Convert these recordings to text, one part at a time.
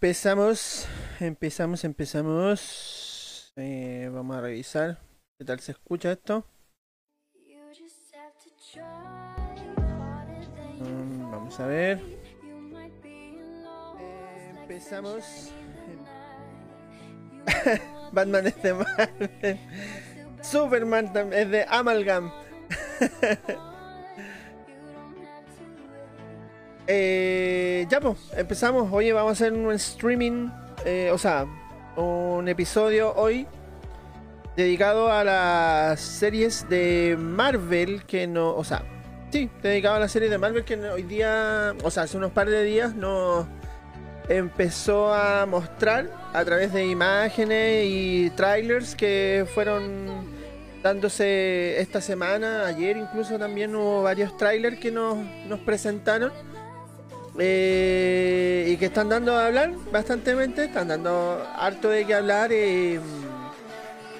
Empezamos, empezamos, empezamos. Eh, vamos a revisar qué tal se escucha esto. Mm, vamos a ver. Eh, empezamos. Batman es de Marvel. Superman es de Amalgam. Eh, ya pues, empezamos. Oye, vamos a hacer un streaming, eh, o sea, un episodio hoy dedicado a las series de Marvel que no, o sea, sí, dedicado a las series de Marvel que hoy día, o sea, hace unos par de días nos empezó a mostrar a través de imágenes y trailers que fueron dándose esta semana, ayer incluso también hubo varios trailers que nos, nos presentaron eh, y que están dando a hablar bastantemente, están dando harto de qué hablar. eh,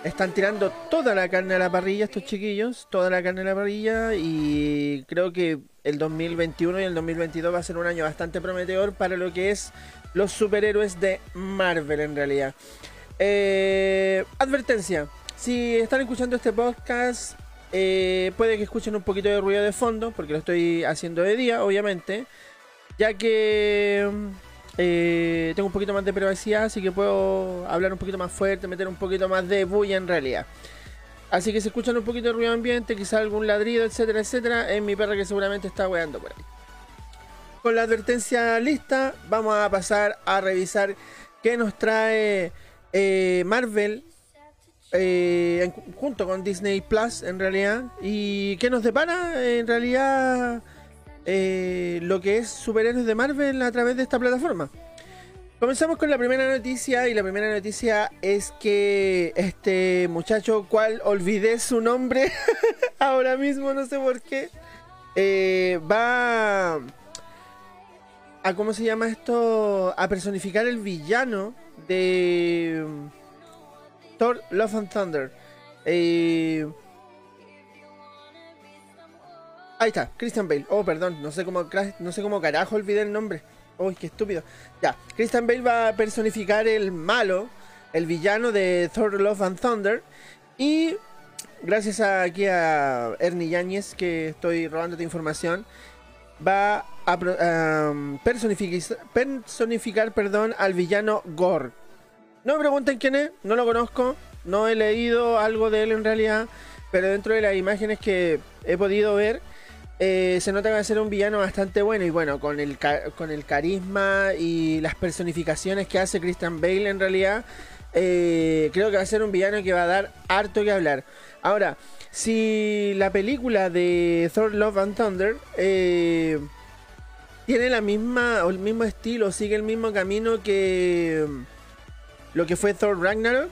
están tirando toda la carne a la parrilla estos chiquillos, toda la carne a la parrilla y creo que el 2021 y el 2022 va a ser un año bastante prometedor para lo que es los superhéroes de Marvel en realidad. Eh, advertencia, si están escuchando este podcast, eh, puede que escuchen un poquito de ruido de fondo, porque lo estoy haciendo de día, obviamente, ya que eh, tengo un poquito más de privacidad, así que puedo hablar un poquito más fuerte, meter un poquito más de bulla en realidad. Así que si escuchan un poquito de ruido ambiente, quizá algún ladrido, etcétera, etcétera, es mi perra que seguramente está weando por ahí. Con la advertencia lista, vamos a pasar a revisar qué nos trae eh, Marvel eh, junto con Disney Plus en realidad y qué nos depara en realidad eh, lo que es superhéroes de Marvel a través de esta plataforma. Comenzamos con la primera noticia y la primera noticia es que este muchacho, cual olvidé su nombre ahora mismo, no sé por qué, eh, va a, ¿cómo se llama esto? A personificar el villano de um, Thor Love and Thunder. Eh, Ahí está, Christian Bale. Oh, perdón, no sé cómo, no sé cómo carajo olvidé el nombre. Uy, qué estúpido. Ya, Christian Bale va a personificar el malo, el villano de Thor Love and Thunder. Y gracias aquí a Ernie Yáñez, que estoy robándote información, va a personificar, personificar perdón, al villano Gore. No me pregunten quién es, no lo conozco, no he leído algo de él en realidad, pero dentro de las imágenes que he podido ver, eh, se nota que va a ser un villano bastante bueno y bueno, con el, con el carisma y las personificaciones que hace Christian Bale en realidad, eh, creo que va a ser un villano que va a dar harto que hablar. Ahora, si la película de Thor Love and Thunder eh, tiene la misma o el mismo estilo, sigue el mismo camino que mm, lo que fue Thor Ragnarok,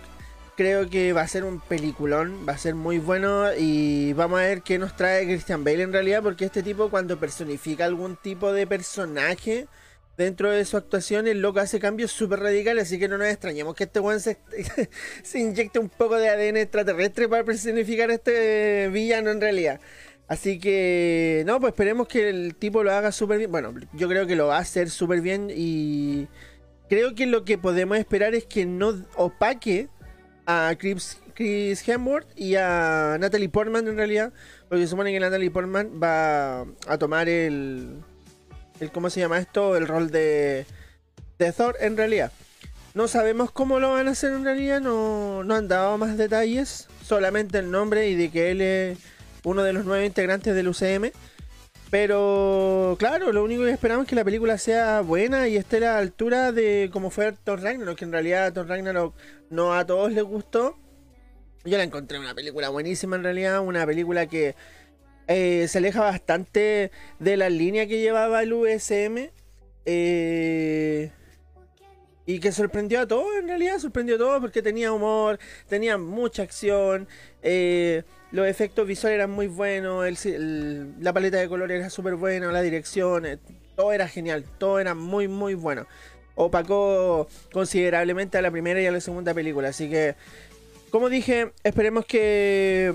creo que va a ser un peliculón, va a ser muy bueno y vamos a ver qué nos trae Christian Bale en realidad, porque este tipo cuando personifica algún tipo de personaje dentro de su actuación, el loco hace cambios súper radicales, así que no nos extrañemos que este weón se, inyecte un poco de ADN extraterrestre para personificar a este villano en realidad. Así que, no, pues esperemos que el tipo lo haga súper bien. Bueno, yo creo que lo va a hacer súper bien y creo que lo que podemos esperar es que no opaque a Chris, Chris Hemsworth y a Natalie Portman en realidad, porque se supone que Natalie Portman va a tomar el, el ¿cómo se llama esto? El rol de, de Thor en realidad. No sabemos cómo lo van a hacer en realidad, no, no han dado más detalles, solamente el nombre y de que él es uno de los nueve integrantes del UCM. Pero claro, lo único que esperamos es que la película sea buena y esté a la altura de como fue Thor Ragnarok, que en realidad Thor Ragnarok no a todos les gustó. Yo la encontré una película buenísima en realidad, una película que eh, se aleja bastante de la línea que llevaba el USM. eh, y que sorprendió a todos, en realidad sorprendió a todos porque tenía humor, tenía mucha acción, eh, los efectos visuales eran muy buenos, la paleta de colores era súper buena, la dirección, eh, todo era genial, todo era muy muy bueno. Opacó considerablemente a la primera y a la segunda película, así que como dije, esperemos que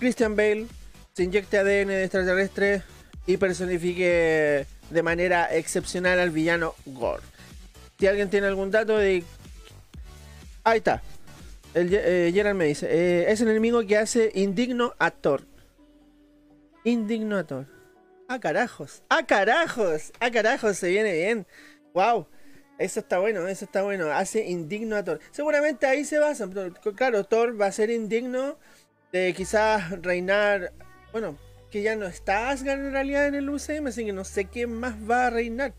Christian Bale se inyecte ADN de extraterrestre y personifique de manera excepcional al villano Gore. Si alguien tiene algún dato de... Ahí está. El, eh, Gerard me dice, eh, es el enemigo que hace indigno a Thor. Indigno a Thor. ¡Ah, carajos! ¡Ah, carajos! ¡Ah, carajos! Se viene bien. ¡Wow! Eso está bueno, eso está bueno. Hace indigno a Thor. Seguramente ahí se basa. Claro, Thor va a ser indigno de quizás reinar. Bueno, que ya no está Asgard en realidad en el UCM, así que no sé quién más va a reinar.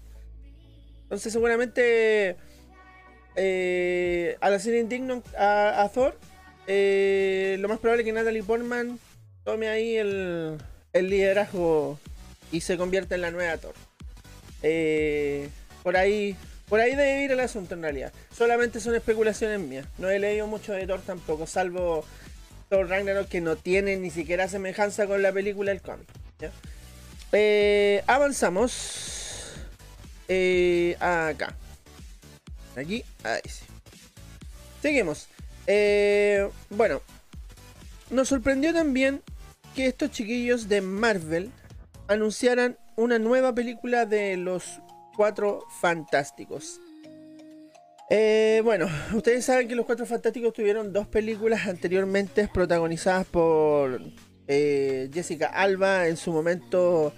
Entonces, seguramente eh, al hacer indigno a, Thor, eh, lo más probable es que Natalie Portman tome ahí el, liderazgo y se convierta en la nueva Thor. Eh, por ahí por ahí debe ir el asunto en realidad. Solamente son especulaciones mías. No he leído mucho de Thor tampoco, salvo Thor Ragnarok que no tiene ni siquiera semejanza con la película del cómic. Avanzamos. Acá. Aquí. Ahí sí. Seguimos. Eh, bueno. Nos sorprendió también que estos chiquillos de Marvel anunciaran una nueva película de los Cuatro Fantásticos. Eh, bueno, ustedes saben que los Cuatro Fantásticos tuvieron dos películas anteriormente protagonizadas por eh, Jessica Alba en su momento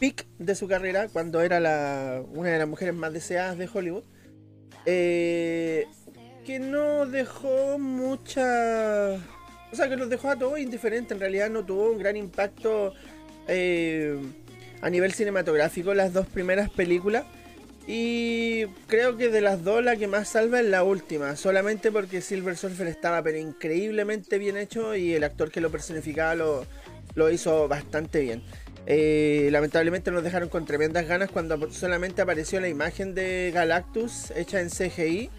peak de su carrera, cuando era una de las mujeres más deseadas de Hollywood. Eh, que no dejó mucha... O sea, que los dejó a todos indiferentes. En realidad no tuvo un gran impacto a nivel cinematográfico las dos primeras películas. Y creo que de las dos la que más salva es la última, solamente porque Silver Surfer estaba pero increíblemente bien hecho y el actor que lo personificaba lo hizo bastante bien. Eh, lamentablemente nos dejaron con tremendas ganas cuando solamente apareció la imagen de Galactus hecha en CGI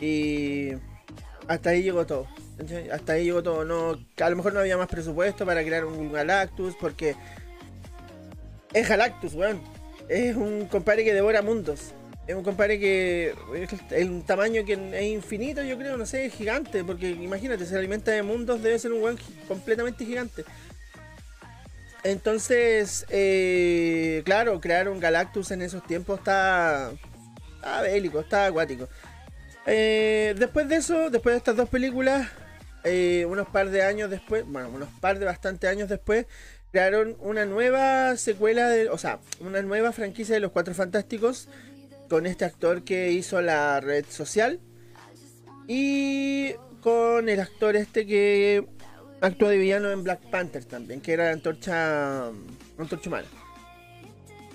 y hasta ahí llegó todo. Hasta ahí llegó todo. No, a lo mejor no había más presupuesto para crear un Galactus porque es Galactus, weón. Es un compadre que devora mundos. Es un compadre que es un tamaño que es infinito, yo creo, no sé, es gigante, porque imagínate, se alimenta de mundos, debe ser un weón completamente gigante. Entonces, eh, claro, crear un Galactus en esos tiempos está, bélico, está acuático. Eh, después de eso, después de estas dos películas, eh, unos par de años después, bueno, unos par de bastantes años después, crearon una nueva secuela, de, o sea, una nueva franquicia de Los Cuatro Fantásticos con este actor que hizo la red social y con el actor este que actuó de villano en Black Panther también, que era antorcha, antorcha humana.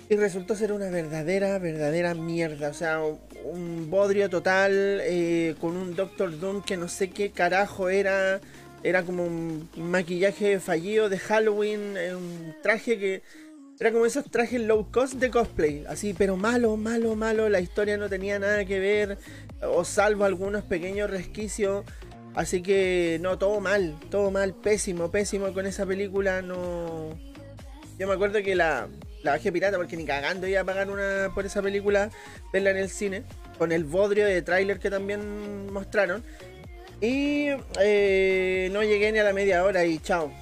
Y resultó ser una verdadera, verdadera mierda. O sea, un bodrio total eh, con un Doctor Doom que no sé qué carajo era era como un maquillaje fallido de Halloween, eh, un traje que era como esos trajes low cost de cosplay, así, pero malo, malo, malo, la historia no tenía nada que ver, o salvo algunos pequeños resquicios, así que no, todo mal, todo mal, pésimo, pésimo con esa película, no... Yo me acuerdo que la, la bajé pirata porque ni cagando iba a pagar una por esa película, verla en el cine, con el bodrio de tráiler que también mostraron. Y eh, no llegué ni a la media hora y chao.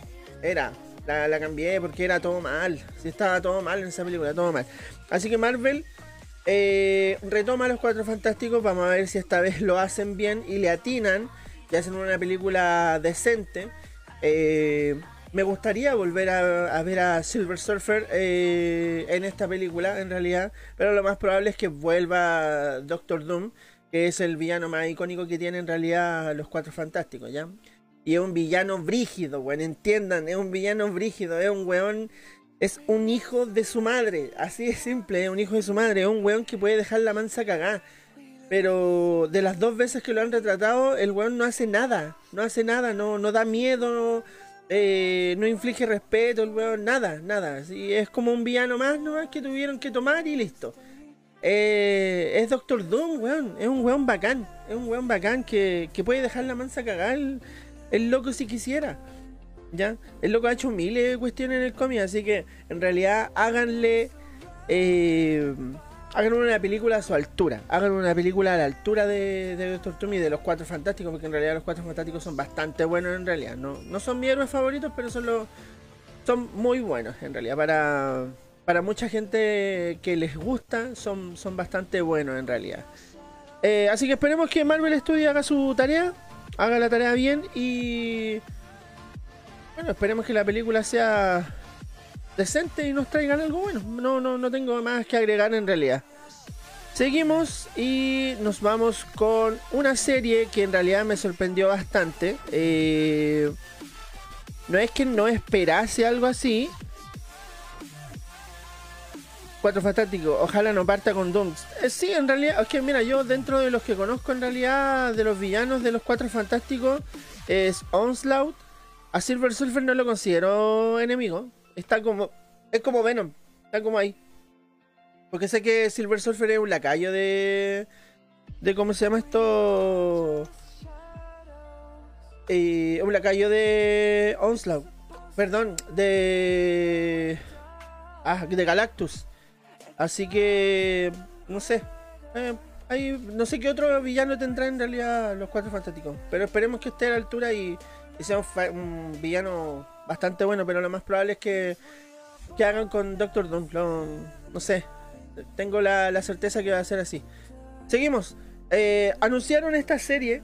Era. La, cambié porque era todo mal. Si estaba todo mal en esa película, todo mal. Así que Marvel eh, retoma los cuatro fantásticos. Vamos a ver si esta vez lo hacen bien y le atinan. Y hacen una película decente. Eh, me gustaría volver a, ver a Silver Surfer en esta película, en realidad. Pero lo más probable es que vuelva Doctor Doom que es el villano más icónico que tiene en realidad los Cuatro Fantásticos, ¿ya? Y es un villano brígido, weón, entiendan, es un villano brígido, es un weón, es un hijo de su madre, así de simple, es un hijo de su madre, es un weón que puede dejar la mansa cagada. Pero de las dos veces que lo han retratado, el weón no hace nada, no hace nada, no, no da miedo, eh, no inflige respeto, el weón, nada, nada. es como un villano más, ¿no? Que tuvieron que tomar y listo. Eh, es Doctor Doom, weón. Es un weón bacán. Es un weón bacán que, puede dejar la mansa cagar el, loco si quisiera. ¿Ya? El loco ha hecho miles de cuestiones en el cómic, así que en realidad háganle. Eh, hagan una película a su altura. Hagan una película a la altura de, Doctor Doom y de los Cuatro Fantásticos, porque en realidad los Cuatro Fantásticos son bastante buenos en realidad. No, no son mis héroes favoritos, pero son los. Son muy buenos en realidad para para mucha gente que les gusta son, son bastante buenos en realidad. Eh, así que esperemos que Marvel Studios haga su tarea, haga la tarea bien y. Bueno, esperemos que la película sea decente y nos traigan algo bueno. No, no, no tengo más que agregar en realidad. Seguimos y nos vamos con una serie que en realidad me sorprendió bastante. Eh, no es que no esperase algo así. Cuatro Fantásticos, ojalá no parta con Doom. Eh, sí, en realidad, es que mira, yo dentro de los que conozco en realidad, de los villanos de los Cuatro Fantásticos, es Onslaught. A Silver Surfer no lo considero enemigo. Está como. Es como Venom. Está como ahí. Porque sé que Silver Surfer es un lacayo de. de ¿Cómo se llama esto? Un lacayo de Onslaught. Perdón, de. Ah, de Galactus. Así que. No sé. Eh, no sé qué otro villano tendrá en realidad los cuatro fantásticos. Pero esperemos que esté a la altura y, sea un, villano bastante bueno. Pero lo más probable es que, que hagan con Doctor Doom. no sé tengo la, certeza que va a ser así. Seguimos. Eh, anunciaron esta serie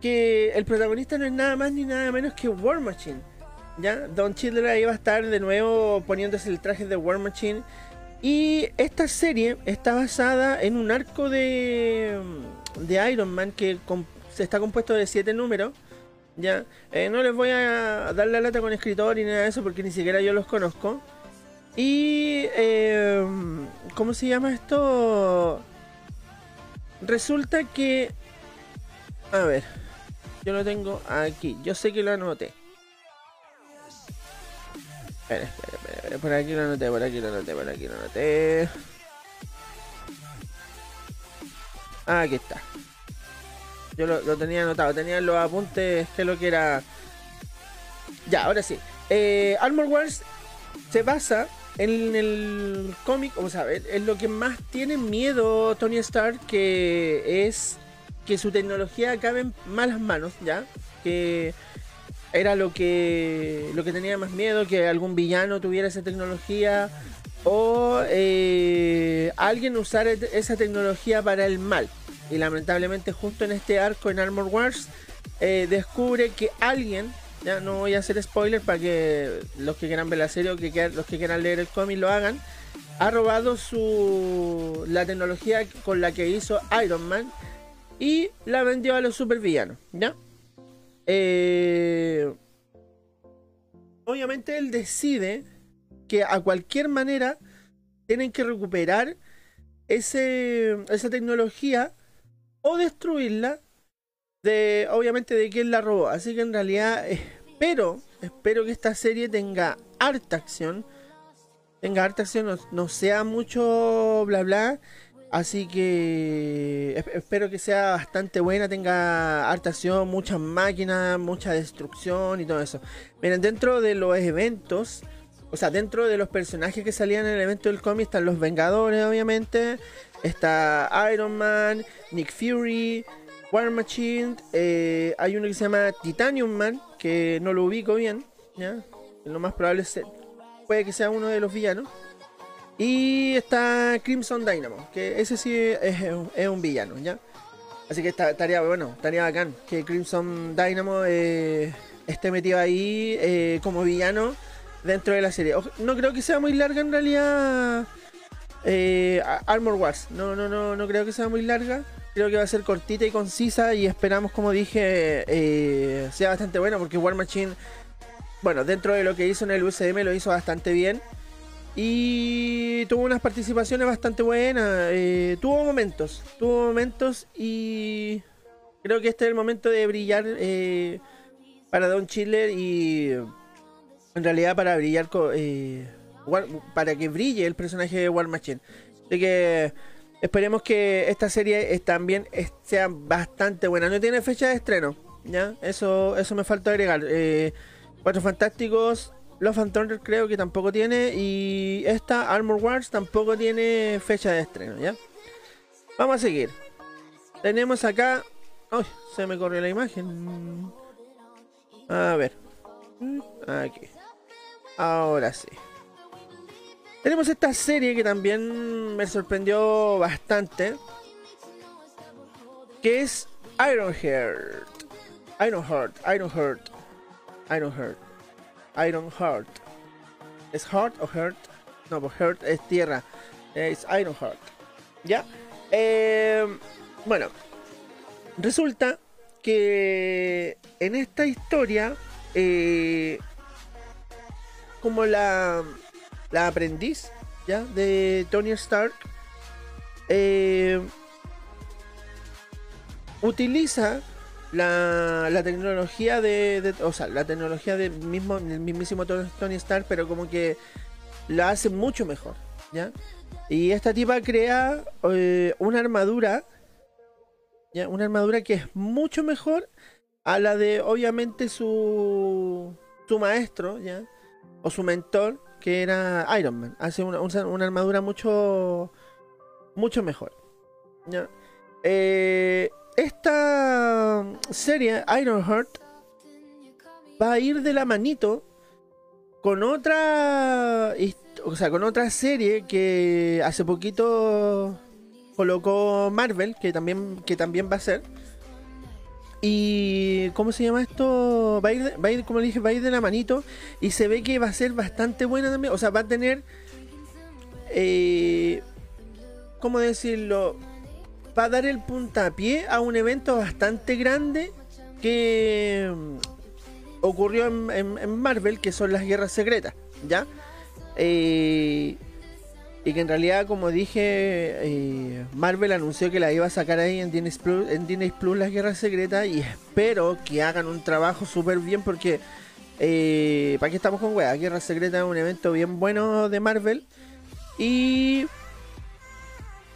que el protagonista no es nada más ni nada menos que War Machine. ¿ya? Don Chidler ahí va a estar de nuevo poniéndose el traje de War Machine. Y esta serie está basada en un arco de, de Iron Man que se está compuesto de 7 números. ¿Ya? Eh, no les voy a dar la lata con escritor y nada de eso porque ni siquiera yo los conozco. Y... Eh, ¿Cómo se llama esto? Resulta que... A ver. Yo lo tengo aquí. Yo sé que lo anoté. Espera, espera, espera, Por aquí lo anoté, por aquí lo anoté, por aquí lo anoté. Ah, aquí está. Yo lo, tenía anotado. Tenía los apuntes que lo que era... Ya, ahora sí. Eh, Armor Wars se basa en el cómic, o sea, es lo que más tiene miedo Tony Stark, que es que su tecnología acabe en malas manos, ¿ya? Que era lo que, lo que tenía más miedo, que algún villano tuviera esa tecnología o eh, alguien usara esa tecnología para el mal. Y lamentablemente justo en este arco en Armor Wars eh, descubre que alguien ya no voy a hacer spoiler para que los que quieran ver la serie o que los que quieran leer el cómic lo hagan. Ha robado su la tecnología con la que hizo Iron Man y la vendió a los supervillanos, ¿ya? Eh, obviamente él decide que a cualquier manera tienen que recuperar ese, esa tecnología o destruirla de obviamente de quién la robó. Así que en realidad espero, espero que esta serie tenga harta acción. Tenga harta acción, no, sea mucho bla bla. Así que espero que sea bastante buena, tenga harta acción, muchas máquinas, mucha destrucción y todo eso. Miren, dentro de los eventos, o sea, dentro de los personajes que salían en el evento del cómic están los Vengadores, obviamente. Está Iron Man, Nick Fury, War Machine, eh, hay uno que se llama Titanium Man, que no lo ubico bien, ¿ya? Lo más probable es, puede que sea uno de los villanos. Y está Crimson Dynamo, que ese sí es, un villano, ¿ya? Así que estaría, bueno, estaría bacán que Crimson Dynamo eh, esté metido ahí eh, como villano dentro de la serie. No creo que sea muy larga en realidad Armor Wars. No, no, no, no creo que sea muy larga creo que va a ser cortita y concisa y esperamos, como dije, eh, sea bastante buena porque War Machine, bueno, dentro de lo que hizo en el UCM lo hizo bastante bien y tuvo unas participaciones bastante buenas, eh, tuvo momentos, tuvo momentos y creo que este es el momento de brillar eh, para Don Chiller y en realidad para brillar, para que brille el personaje de War Machine. Así que Esperemos que esta serie también sea bastante buena. No tiene fecha de estreno, ¿ya? Eso, eso me falta agregar. Eh, Cuatro Fantásticos, Los Thunder creo que tampoco tiene. Y esta, Armor Wars, tampoco tiene fecha de estreno, ¿ya? Vamos a seguir. Tenemos acá... ¡Ay! Se me corrió la imagen. A ver. Aquí. Ahora sí. Tenemos esta serie que también me sorprendió bastante. que es Ironheart. Ironheart, Ironheart, Ironheart, Ironheart. ¿Es Heart o Heart? No, pues Heart es tierra. Es Ironheart. ¿Ya? Eh, bueno, resulta que en esta historia, eh, como la, la aprendiz ¿ya? de Tony Stark, eh, utiliza la, la tecnología de, O sea, la tecnología del mismo, mismísimo Tony Stark, pero como que la hace mucho mejor, ¿ya? Y esta tipa crea eh, una armadura, ¿ya? Una armadura que es mucho mejor a la de, obviamente, su, su maestro, ¿ya? O su mentor, que era Iron Man. Hace una, una armadura mucho, mucho mejor, ¿ya? Eh, esta serie, Ironheart, va a ir de la manito con otra, o sea, con otra serie que hace poquito colocó Marvel, que también, que también va a ser. Y ¿cómo se llama esto? Va a, ir, va a ir, como dije, va a ir de la manito. Y se ve que va a ser bastante buena también. O sea, va a tener. Eh, ¿Cómo decirlo? va a dar el puntapié a un evento bastante grande que mm, ocurrió en, Marvel, que son las guerras secretas, ¿ya? Eh, y que en realidad, como dije, eh, Marvel anunció que la iba a sacar ahí en Disney Plus, en Disney Plus las guerras secretas y espero que hagan un trabajo súper bien porque, eh, ¿para qué estamos con weá? Guerras secretas es un evento bien bueno de Marvel y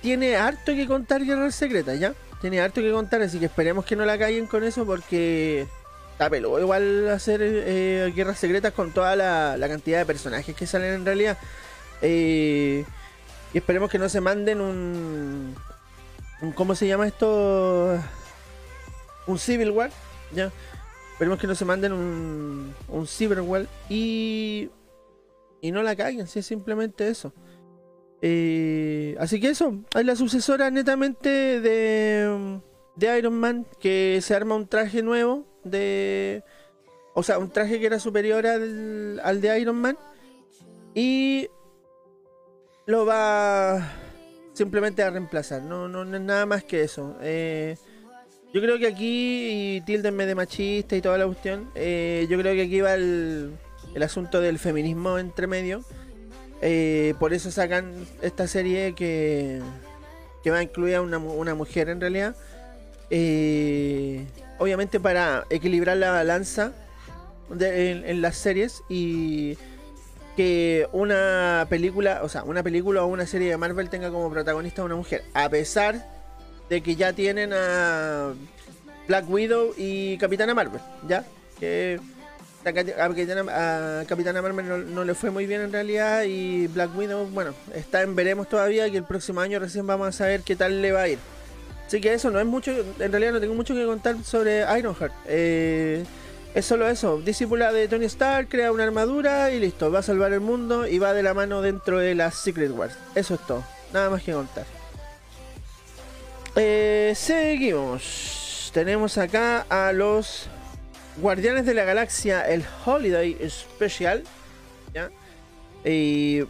tiene harto que contar Guerras Secretas, ¿ya? Tiene harto que contar, así que esperemos que no la caigan con eso porque está peludo igual hacer eh, Guerras Secretas con toda la, cantidad de personajes que salen en realidad. Y esperemos que no se manden un, ¿Cómo se llama esto? Un Civil War, ¿ya? Esperemos que no se manden un, un Civil War y... Y no la caigan, si es simplemente eso. Eh, así que eso, hay la sucesora netamente de, de Iron Man, que se arma un traje nuevo de... O sea, un traje que era superior al, al de Iron Man. Y lo va simplemente a reemplazar. No, no, es nada más que eso. Eh, yo creo que aquí, y tildenme de machista y toda la cuestión, eh, yo creo que aquí va el, el asunto del feminismo entre medio. Eh, por eso sacan esta serie que, que va a incluir a una, mujer en realidad. Obviamente para equilibrar la balanza en, las series y que una película, o sea, una película o una serie de Marvel tenga como protagonista a una mujer, a pesar de que ya tienen a Black Widow y Capitana Marvel, ¿ya? Que a Capitana, Marvel no, le fue muy bien en realidad y Black Widow, bueno, está en veremos todavía que el próximo año recién vamos a saber qué tal le va a ir. Así que eso no es mucho, en realidad no tengo mucho que contar sobre Ironheart. Eh, es solo eso, discípula de Tony Stark, crea una armadura y listo, va a salvar el mundo y va de la mano dentro de las Secret Wars. Eso es todo, nada más que contar. Eh, seguimos. Tenemos acá a los Guardianes de la Galaxia, el Holiday Special. ¿ya? Y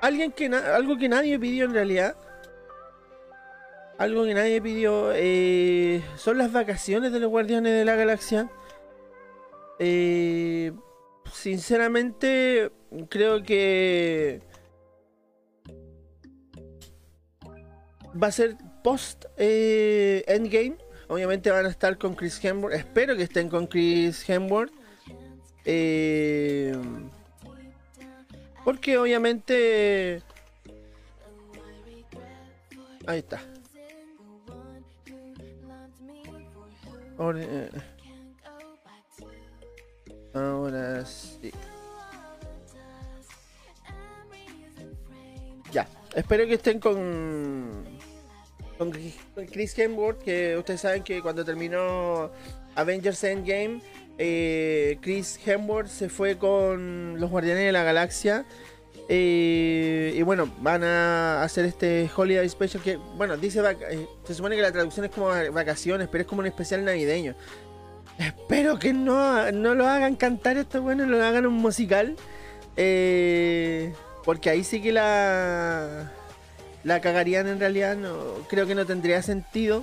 alguien que algo que nadie pidió en realidad. Algo que nadie pidió eh, son las vacaciones de los Guardianes de la Galaxia. Eh, sinceramente, creo que va a ser post eh, Endgame Obviamente van a estar con Chris Hemsworth. Espero que estén con Chris Hemsworth. Porque obviamente... Ahí está. Eh, ahora sí. Ya. Espero que estén con con Chris Hemsworth, que ustedes saben que cuando terminó Avengers Endgame, eh, Chris Hemsworth se fue con los Guardianes de la Galaxia Eh, y bueno, van a hacer este Holiday Special que, bueno, dice, eh, se supone que la traducción es como vacaciones, pero es como un especial navideño. Espero que no, no lo hagan cantar esto, bueno, lo hagan un musical. Eh, porque ahí sí que la, la cagarían en realidad, no, creo que no tendría sentido.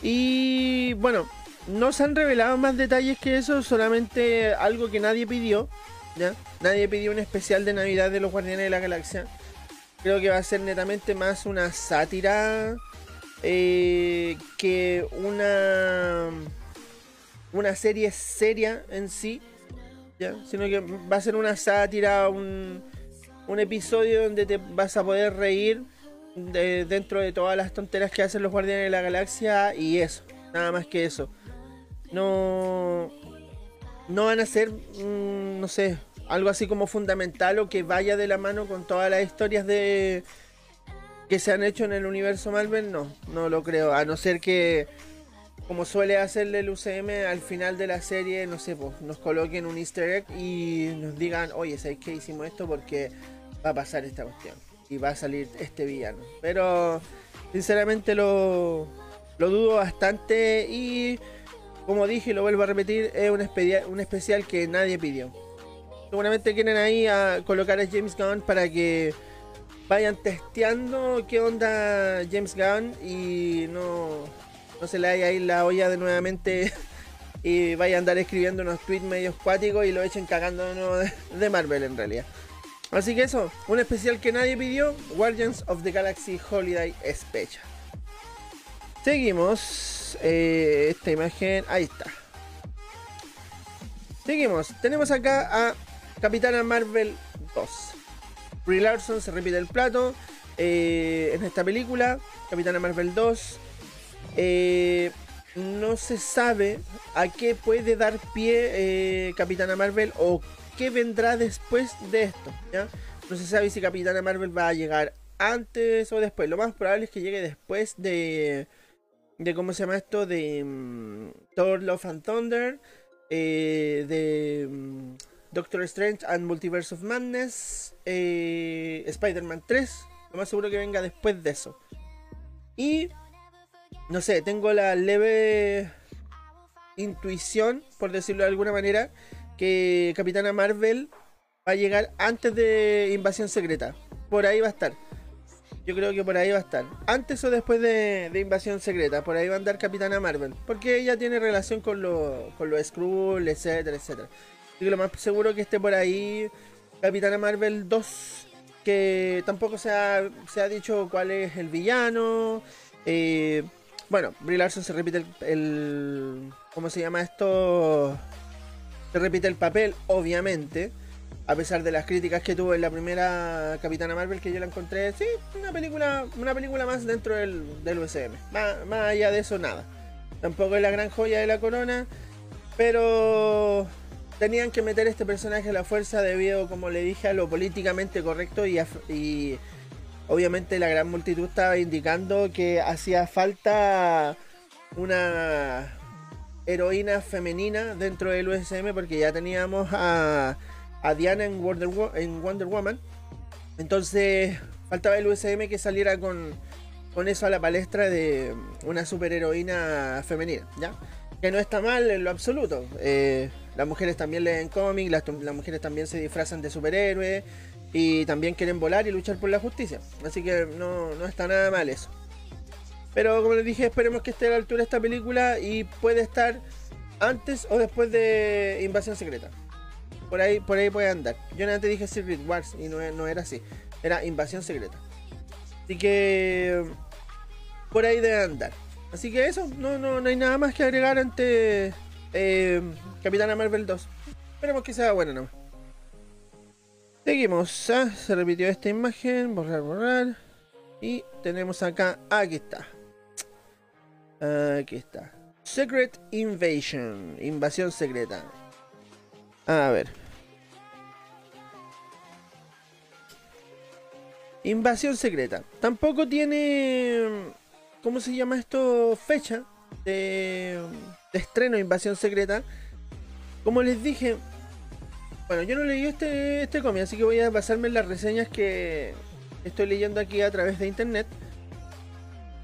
Y bueno, no se han revelado más detalles que eso, solamente algo que nadie pidió. Nadie pidió un especial de Navidad de los Guardianes de la Galaxia. Creo que va a ser netamente más una sátira eh, que una, una serie seria en sí. ¿ya? Sino que va a ser una sátira, un, un episodio donde te vas a poder reír dentro de todas las tonteras que hacen los Guardianes de la Galaxia y eso, nada más que eso. No, no van a ser, mm, no sé, algo así como fundamental o que vaya de la mano con todas las historias de que se han hecho en el universo Marvel, no, no lo creo, a no ser que como suele hacerle el UCM al final de la serie, no sé, pues nos coloquen un easter egg y nos digan, oye, ¿sabes qué hicimos esto? Porque va a pasar esta cuestión y va a salir este villano. Pero sinceramente lo, lo dudo bastante y como dije y lo vuelvo a repetir, es un, un especial que nadie pidió. Seguramente quieren ahí a colocar a James Gunn para que vayan testeando qué onda James Gunn y no, no se le haya ahí la olla de nuevamente y vaya a andar escribiendo unos tweets medio cuáticos y lo echen cagando de Marvel en realidad. Así que eso, un especial que nadie pidió, Guardians of the Galaxy Holiday Special. Seguimos, eh, esta imagen, ahí está. Seguimos, tenemos acá a Capitana Marvel 2. Brie Larson se repite el plato eh, en esta película. Capitana Marvel 2. Eh, no se sabe a qué puede dar pie eh, Capitana Marvel o qué vendrá después de esto. No se sabe si Capitana Marvel va a llegar antes o después. Lo más probable es que llegue después de. de ¿Cómo se llama esto? De mm, Thor Love and Thunder. de. Mm, Doctor Strange and Multiverse of Madness, eh, Spider-Man 3, lo más seguro que venga después de eso. Y, no sé, tengo la leve intuición, por decirlo de alguna manera, que Capitana Marvel va a llegar antes de Invasión Secreta. Por ahí va a estar. Yo creo que por ahí va a estar. Antes o después de, Invasión Secreta. Por ahí va a andar Capitana Marvel. Porque ella tiene relación con, con los Skrull, etcétera, etcétera. Así lo más seguro que esté por ahí Capitana Marvel 2, que tampoco se ha, se ha dicho cuál es el villano. Eh, bueno, Brie Larson se repite el, ¿Cómo se llama esto? Se repite el papel, obviamente. A pesar de las críticas que tuvo en la primera Capitana Marvel, que yo la encontré, sí, una película, una película más dentro del, del USM. Más allá de eso, nada. Tampoco es la gran joya de la corona. Pero tenían que meter este personaje a la fuerza debido, como le dije, a lo políticamente correcto y, obviamente la gran multitud estaba indicando que hacía falta una heroína femenina dentro del USM porque ya teníamos a, Diana en Wonder, en Wonder Woman. Entonces faltaba el USM que saliera con, con eso a la palestra de una superheroína femenina, ¿ya? Que no está mal en lo absoluto. Eh, las mujeres también leen cómics, las, mujeres también se disfrazan de superhéroes y también quieren volar y luchar por la justicia. Así que no, está nada mal eso. Pero como les dije, esperemos que esté a la altura esta película y puede estar antes o después de Invasión Secreta. Por ahí, por ahí puede andar. Yo antes dije Secret Wars y no, no era así. Era Invasión Secreta. Así que por ahí debe andar. Así que eso, no, no, no hay nada más que agregar ante eh, Capitana Marvel 2. Esperemos que sea buena nomás. Seguimos. ¿ah? Se repitió esta imagen. Borrar, borrar. Y tenemos acá. Aquí está. Aquí está. Secret Invasion. Invasión secreta. A ver. Invasión secreta. Tampoco tiene. ¿Cómo se llama esto? Fecha de, estreno Invasión secreta. Como les dije, Bueno, yo no leí este, este cómic, así que voy a basarme en las reseñas que estoy leyendo aquí a través de internet.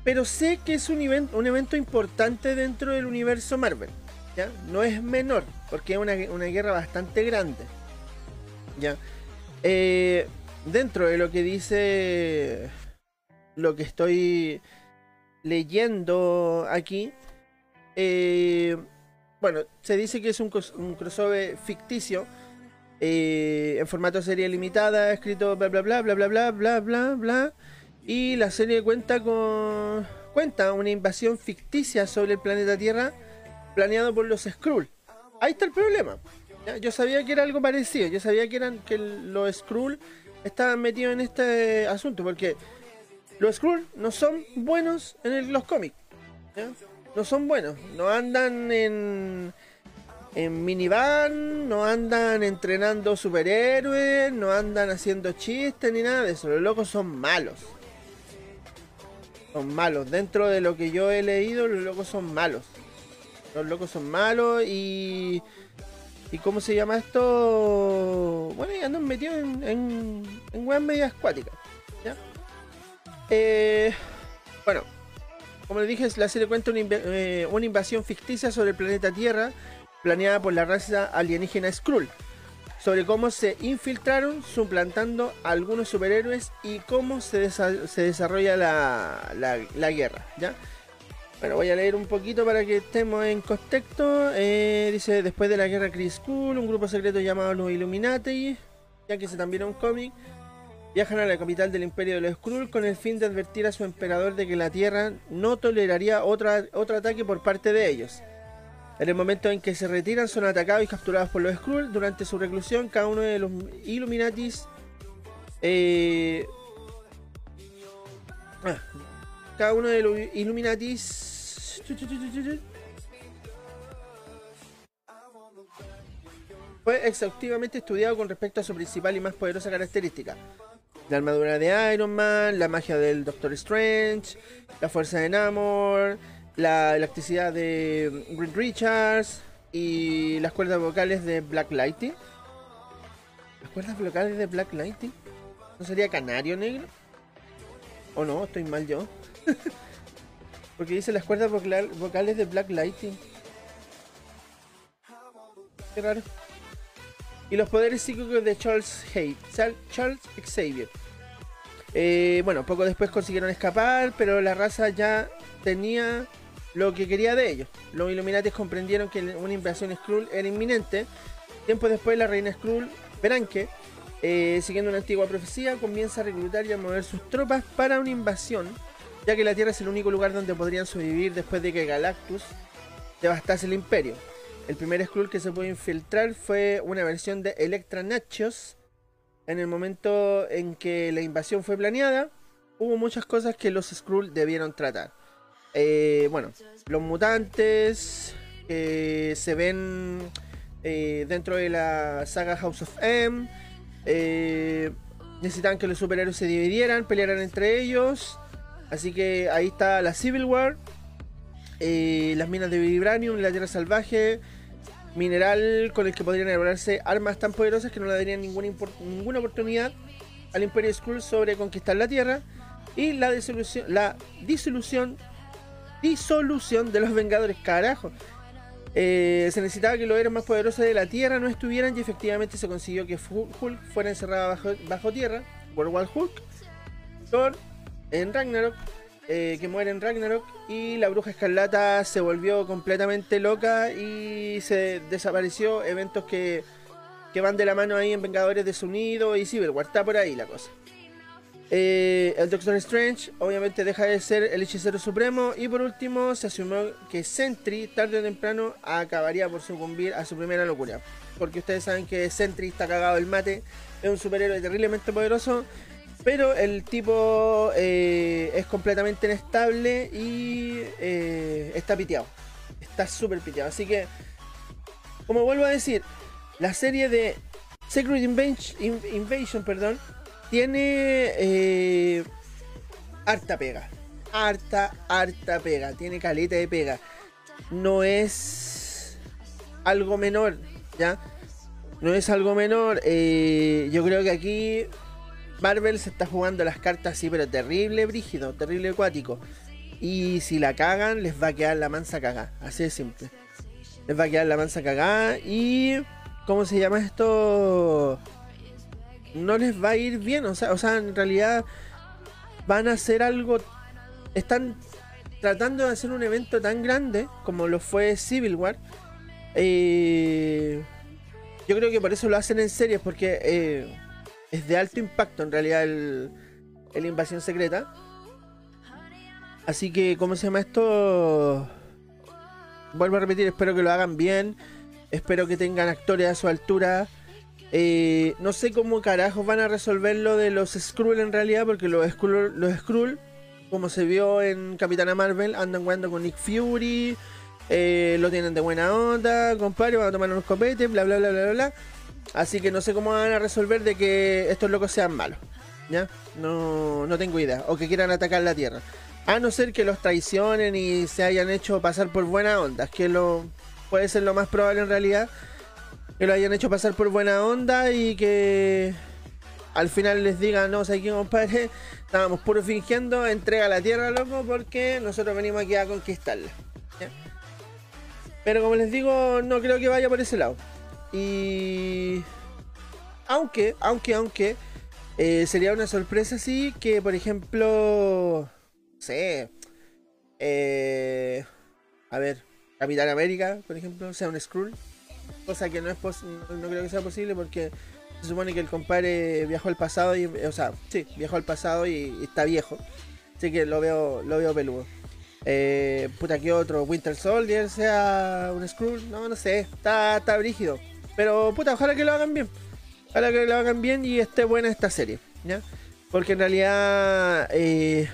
Pero sé que es un, evento, un evento importante dentro del universo Marvel. ¿ya? No es menor, porque es una, una guerra bastante grande. ¿ya? Eh, dentro de lo que dice lo que estoy leyendo aquí, eh, bueno, se dice que es un, crossover ficticio eh, en formato serie limitada, escrito bla bla bla bla bla bla bla bla bla. Y la serie cuenta con cuenta una invasión ficticia sobre el planeta Tierra planeado por los Skrull. Ahí está el problema. Yo sabía que era algo parecido. Yo sabía que eran que los Skrull estaban metidos en este asunto porque los Skrull no son buenos en los cómics. No son buenos. No andan en en minivan, no andan entrenando superhéroes, no andan haciendo chistes ni nada de eso. Los locos son malos. Son malos. Dentro de lo que yo he leído, los locos son malos. Los locos son malos y. ¿Y cómo se llama esto? Bueno, y andan metidos en, en, en weas. ¿ya? Eh, bueno, como les dije, la serie cuenta una, eh, una invasión ficticia sobre el planeta Tierra planeada por la raza alienígena Skrull, sobre cómo se infiltraron suplantando algunos superhéroes y cómo se, se desarrolla la, la, guerra. ¿ya? Bueno, voy a leer un poquito para que estemos en contexto. Eh, dice, después de la guerra Chris Skrull, un grupo secreto llamado los Illuminati, ya que se también un cómic, viajan a la capital del imperio de los Skrull con el fin de advertir a su emperador de que la Tierra no toleraría otra, otro ataque por parte de ellos. En el momento en que se retiran son atacados y capturados por los Skrull. Durante su reclusión, cada uno de los Illuminatis... Eh, ah, cada uno de los Illuminatis... Fue exhaustivamente estudiado con respecto a su principal y más poderosa característica. La armadura de Iron Man, la magia del Doctor Strange, la fuerza de Namor, la electricidad de Green Richards y las cuerdas vocales de Black Lighting. ¿Las cuerdas vocales de Black Lighting? ¿No sería Canario Negro? ¿O no? Estoy mal yo. Porque dice las cuerdas vocales de Black Lighting. Qué raro. Y los poderes psíquicos de Charles Hay, Charles Xavier. Eh, bueno, poco después consiguieron escapar, pero la raza ya tenía lo que quería de ellos. Los Illuminati comprendieron que una invasión Skrull era inminente. Tiempo después, la reina Skrull, Peranque, eh, siguiendo una antigua profecía, comienza a reclutar y a mover sus tropas para una invasión, ya que la Tierra es el único lugar donde podrían sobrevivir después de que Galactus devastase el imperio. El primer Skrull que se pudo infiltrar fue una versión de Electra Nachos. En el momento en que la invasión fue planeada, hubo muchas cosas que los Skrull debieron tratar. Eh, bueno, los mutantes eh, se ven eh, dentro de la saga House of M. necesitan que los superhéroes se dividieran, pelearan entre ellos. Así que ahí está la Civil War. Las minas de Vibranium, la Tierra Salvaje. Mineral con el que podrían elaborarse armas tan poderosas que no le darían ninguna, ninguna oportunidad al Imperio Skrull sobre conquistar la Tierra. Y la disolución, disolución disolución de los Vengadores, carajo. Eh, se necesitaba que los héroes más poderosos de la Tierra no estuvieran y efectivamente se consiguió que Hulk fuera encerrado bajo, bajo tierra, World War Hulk, Thor en Ragnarok, eh, que muere en Ragnarok y la bruja escarlata se volvió completamente loca y se desapareció, eventos que, que van de la mano ahí en Vengadores desunidos y Civil War, está por ahí la cosa. Eh, el Doctor Strange obviamente deja de ser el hechicero supremo y por último se asumió que Sentry tarde o temprano acabaría por sucumbir a su primera locura. Porque ustedes saben que Sentry está cagado el mate, es un superhéroe terriblemente poderoso, pero el tipo eh, es completamente inestable y eh, está piteado. Está súper piteado. Así que, como vuelvo a decir, la serie de Secret Invasion, perdón, tiene eh, harta pega. Harta, harta pega. Tiene caleta de pega. No es algo menor, ¿ya? no es algo menor. Yo creo que aquí Marvel se está jugando las cartas así, pero terrible, brígido, terrible acuático. Y si la cagan, les va a quedar la mansa cagada. Así de simple. Les va a quedar la mansa cagada. Y. ¿Cómo se llama esto? No les va a ir bien. O sea, o sea, en realidad van a hacer algo. Están tratando de hacer un evento tan grande como lo fue Civil War. Eh, yo creo que por eso lo hacen en series, porque eh, es de alto impacto en realidad el, invasión secreta. Así que, ¿cómo se llama esto? Vuelvo a repetir, espero que lo hagan bien. Espero que tengan actores a su altura. Eh, no sé cómo carajos van a resolver lo de los Skrull en realidad, porque los Skrull, los Skrull como se vio en Capitana Marvel, andan jugando con Nick Fury. Eh, lo tienen de buena onda, compadre, van a tomar unos copetes, bla bla bla bla bla. Así que no sé cómo van a resolver de que estos locos sean malos. ¿Ya? No, no tengo idea. O que quieran atacar la Tierra. A no ser que los traicionen y se hayan hecho pasar por buena onda. Que lo puede ser lo más probable en realidad. Que lo hayan hecho pasar por buena onda y que al final les digan, no sé quién compadre, estábamos puro fingiendo, entrega la tierra, loco, porque nosotros venimos aquí a conquistarla. Pero como les digo, no creo que vaya por ese lado. Y. Aunque, aunque, aunque. Eh, sería una sorpresa, sí, que por ejemplo. No sé. Eh, a ver, Capitán América, por ejemplo, sea un Skrull. Cosa que no es no, no creo que sea posible porque se supone que el compadre viajó al pasado y. O sea, sí, viajó al pasado y, y está viejo. Así que lo veo, lo veo peludo. Eh, puta, que otro? Winter Soldier sea un Skrull. No, no sé. Está, está brígido. Pero puta, ojalá que lo hagan bien. Ojalá que lo hagan bien y esté buena esta serie. ¿ya? Porque en realidad, eh,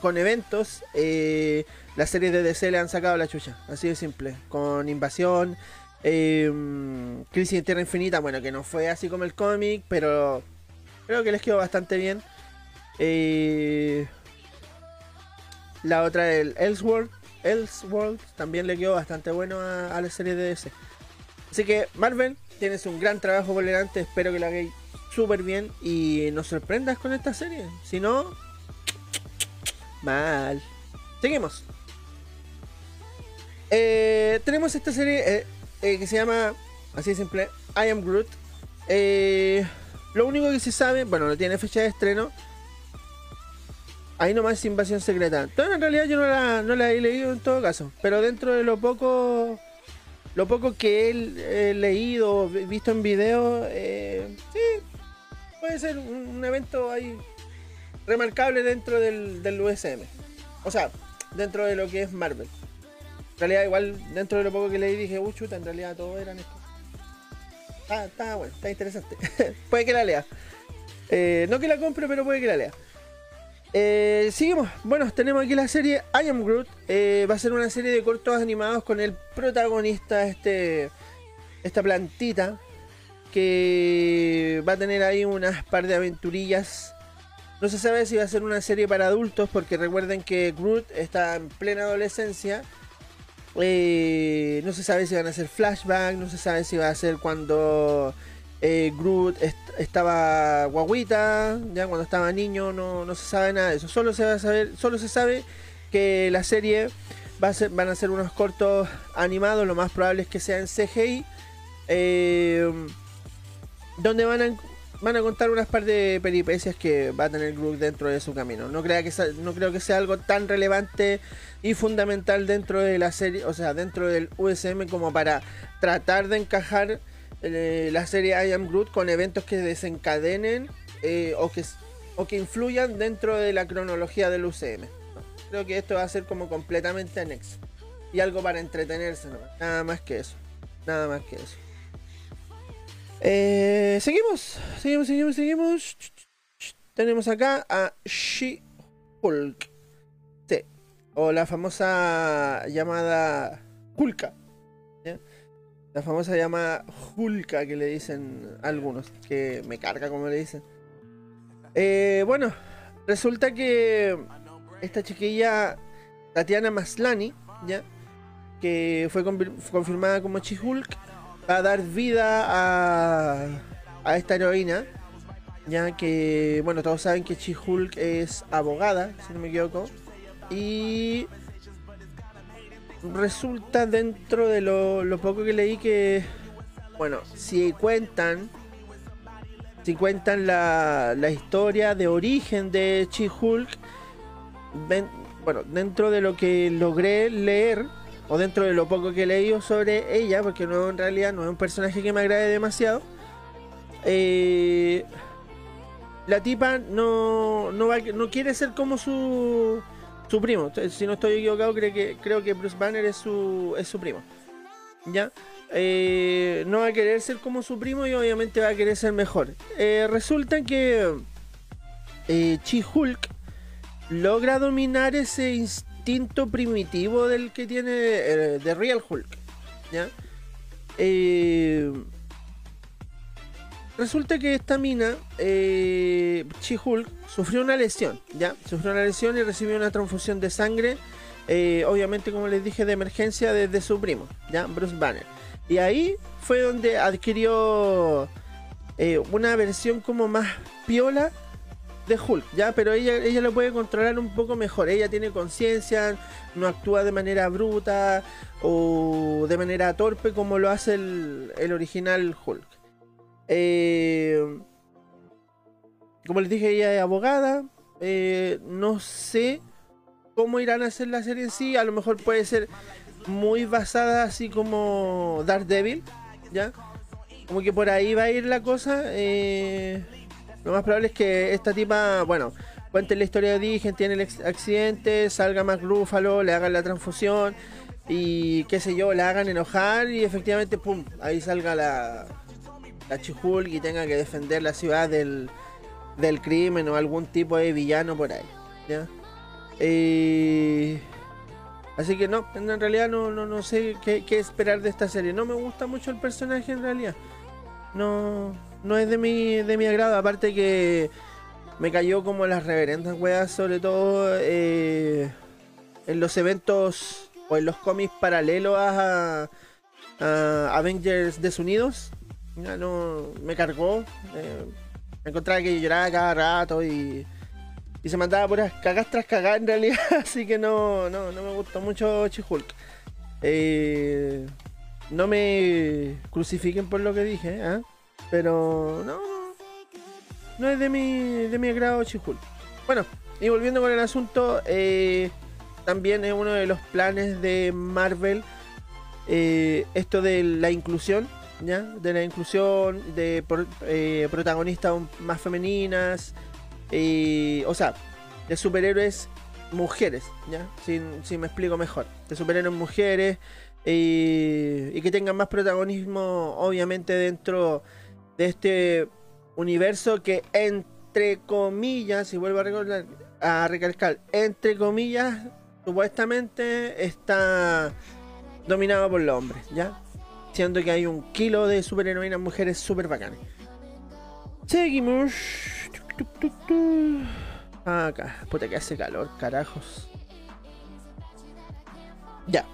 con eventos, eh, las series de DC le han sacado la chucha. Así de simple. Con Invasión, eh, Crisis en Tierra Infinita. Bueno, que no fue así como el cómic, pero creo que les quedó bastante bien. Eh, la otra, el Elseworld, Elseworld también le quedó bastante bueno a, la serie de DC. Así que Marvel, tienes un gran trabajo por delante. Espero que la hagáis súper bien y nos sorprendas con esta serie. Si no, mal. Seguimos. Eh, tenemos esta serie eh, eh, que se llama, así de simple, I Am Groot. lo único que se sabe, bueno, no tiene fecha de estreno Ahí nomás Invasión Secreta. Entonces, en realidad yo no la he leído en todo caso. Pero dentro de lo poco lo poco que he, leído, visto en video, eh, sí, puede ser un, evento ahí remarcable dentro del, del, USM. O sea, dentro de lo que es Marvel. En realidad, igual dentro de lo poco que leí dije, uy, chuta, en realidad todos eran estos. Está, bueno, está interesante. puede que la lea. Eh, no que la compre, pero puede que la lea. Eh, seguimos. Bueno, tenemos aquí la serie I Am Groot. Eh, va a ser una serie de cortos animados con el protagonista, este, esta plantita, que va a tener ahí unas par de aventurillas. No se sabe si va a ser una serie para adultos, porque recuerden que Groot está en plena adolescencia. Eh, no se sabe si van a ser flashback, no se sabe si va a ser cuando eh, Groot estaba guaguita, ya cuando estaba niño no, no, se sabe nada de eso. Solo se va a saber, solo se sabe que la serie va a ser, van a ser unos cortos animados, lo más probable es que sean CGI, eh, donde van a, van a contar unas par de peripecias que va a tener Groot dentro de su camino. No, crea que no creo que sea algo tan relevante y fundamental dentro de la serie, o sea, dentro del USM como para tratar de encajar eh, la serie I Am Groot con eventos que desencadenen eh, o, que, o que influyan dentro de la cronología del UCM. Creo que esto va a ser como completamente anexo. Y algo para entretenerse, nada más que eso. Nada más que eso. Eh, seguimos, seguimos, seguimos, seguimos. Tenemos acá a She-Hulk. Sí. O la famosa llamada Hulka. La famosa llama Hulka que le dicen algunos, que me carga como le dicen. Eh, bueno, resulta que esta chiquilla, Tatiana Maslani, ¿ya? que fue confirmada como Chihulk, va a dar vida a, a esta heroína. Ya que, bueno, todos saben que She-Hulk es abogada, si no me equivoco. Y resulta dentro de lo, poco que leí que, bueno, si cuentan, si cuentan la, la historia de origen de She-Hulk, bueno, dentro de lo que logré leer, o dentro de lo poco que he leído sobre ella, porque no en realidad no es un personaje que me agrade demasiado, eh, la tipa no, no, va, no quiere ser como su, su primo. Si no estoy equivocado, creo que, Bruce Banner es su, es su primo. ¿Ya? Eh, no va a querer ser como su primo y obviamente va a querer ser mejor. Eh, resulta que eh, Chi-Hulk logra dominar ese instinto primitivo del que tiene de Real Hulk. ¿Ya? Resulta que esta mina, eh, sufrió una lesión, ¿ya? Sufrió una lesión y recibió una transfusión de sangre, eh, obviamente, como les dije, de emergencia desde su primo, ¿ya? Bruce Banner. Y ahí fue donde adquirió eh, una versión como más piola de Hulk, ¿ya? Pero ella, ella lo puede controlar un poco mejor. Ella tiene conciencia, no actúa de manera bruta o de manera torpe como lo hace el, el original Hulk. Eh, como les dije, ella es abogada. Eh, no sé cómo irán a hacer la serie en sí. A lo mejor puede ser muy basada así como Daredevil. ¿Ya? Como que por ahí va a ir la cosa. Eh, lo más probable es que esta tipa, bueno, cuente la historia de origen, tiene el accidente, salga más le hagan la transfusión y qué sé yo, la hagan enojar y efectivamente, pum, ahí salga la, la Chihulk y tenga que defender la ciudad del, del crimen o algún tipo de villano por ahí. ¿ya? Eh, así que no, en realidad no, no, no sé qué, esperar de esta serie. No me gusta mucho el personaje en realidad. No, no es de mi, de mi agrado. Aparte que me cayó como las reverendas weas, sobre todo eh, en los eventos o en los cómics paralelos a Avengers Desunidos no, me cargó. Eh, me encontraba que lloraba cada rato y, y se mandaba puras cagas tras cagar en realidad, así que no, no, no me gustó mucho Chihulk. Eh, no me crucifiquen por lo que dije, ¿eh? pero no, no es de mi, de mi agrado Chihulk. Bueno, y volviendo con el asunto, también es uno de los planes de Marvel esto de la inclusión de la inclusión de eh, protagonistas más femeninas, o sea, de superhéroes mujeres, ¿ya? Si, me explico mejor, de superhéroes mujeres y que tengan más protagonismo, obviamente, dentro de este universo que, entre comillas, si vuelvo a, recordar, a recalcar, entre comillas, supuestamente está dominado por los hombres, ¿ya? Que hay un kilo de superheroínas mujeres super bacanas. Seguimos. Acá, puta que hace calor, carajos. Ya.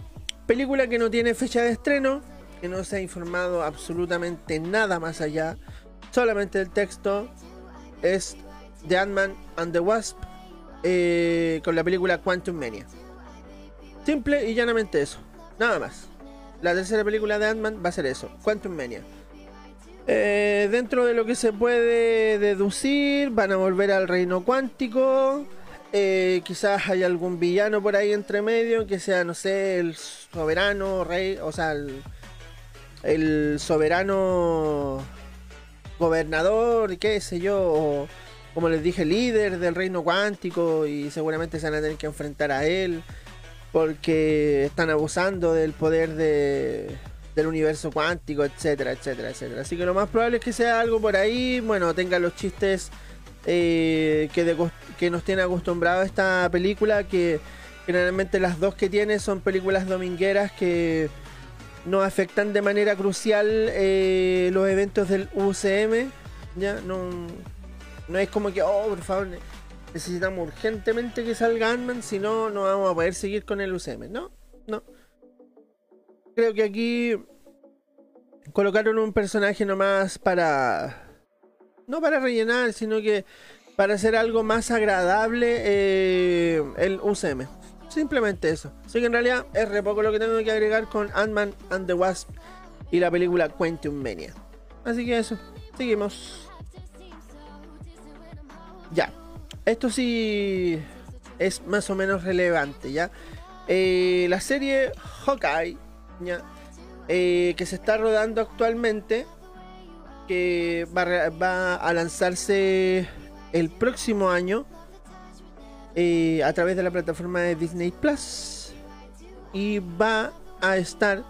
Película que no tiene fecha de estreno, que no se ha informado absolutamente nada más allá, solamente el texto, es The Ant-Man and the Wasp, eh, con la película Quantum Mania. Simple y llanamente eso, nada más la tercera película de Ant-Man va a ser eso, Quantum Mania. Eh, dentro de lo que se puede deducir, van a volver al reino cuántico. Eh, quizás hay algún villano por ahí entre medio, que sea, no sé, el soberano rey, o sea, el, soberano gobernador, qué sé yo, o como les dije, líder del reino cuántico, y seguramente se van a tener que enfrentar a él porque están abusando del poder de, del universo cuántico, etcétera, etcétera, etcétera. Así que lo más probable es que sea algo por ahí, bueno, tenga los chistes eh, que, nos tiene acostumbrado esta película, que generalmente las dos que tiene son películas domingueras que no afectan de manera crucial eh, los eventos del UCM, ya no, no es como que, oh, por favor necesitamos urgentemente que salga Ant-Man, si no, no vamos a poder seguir con el UCM. No, no. Creo que aquí colocaron un personaje nomás para... No para rellenar, sino que para hacer algo más agradable eh, el UCM. Simplemente eso. Así que en realidad es re poco lo que tengo que agregar con Ant-Man and the Wasp y la película Quantum Mania. Así que eso. Seguimos. Ya. Esto sí es más o menos relevante, ¿ya? Eh, la serie Hawkeye, ¿ya? Eh, que se está rodando actualmente, que va, a lanzarse el próximo año eh, a través de la plataforma de Disney Plus y va a estar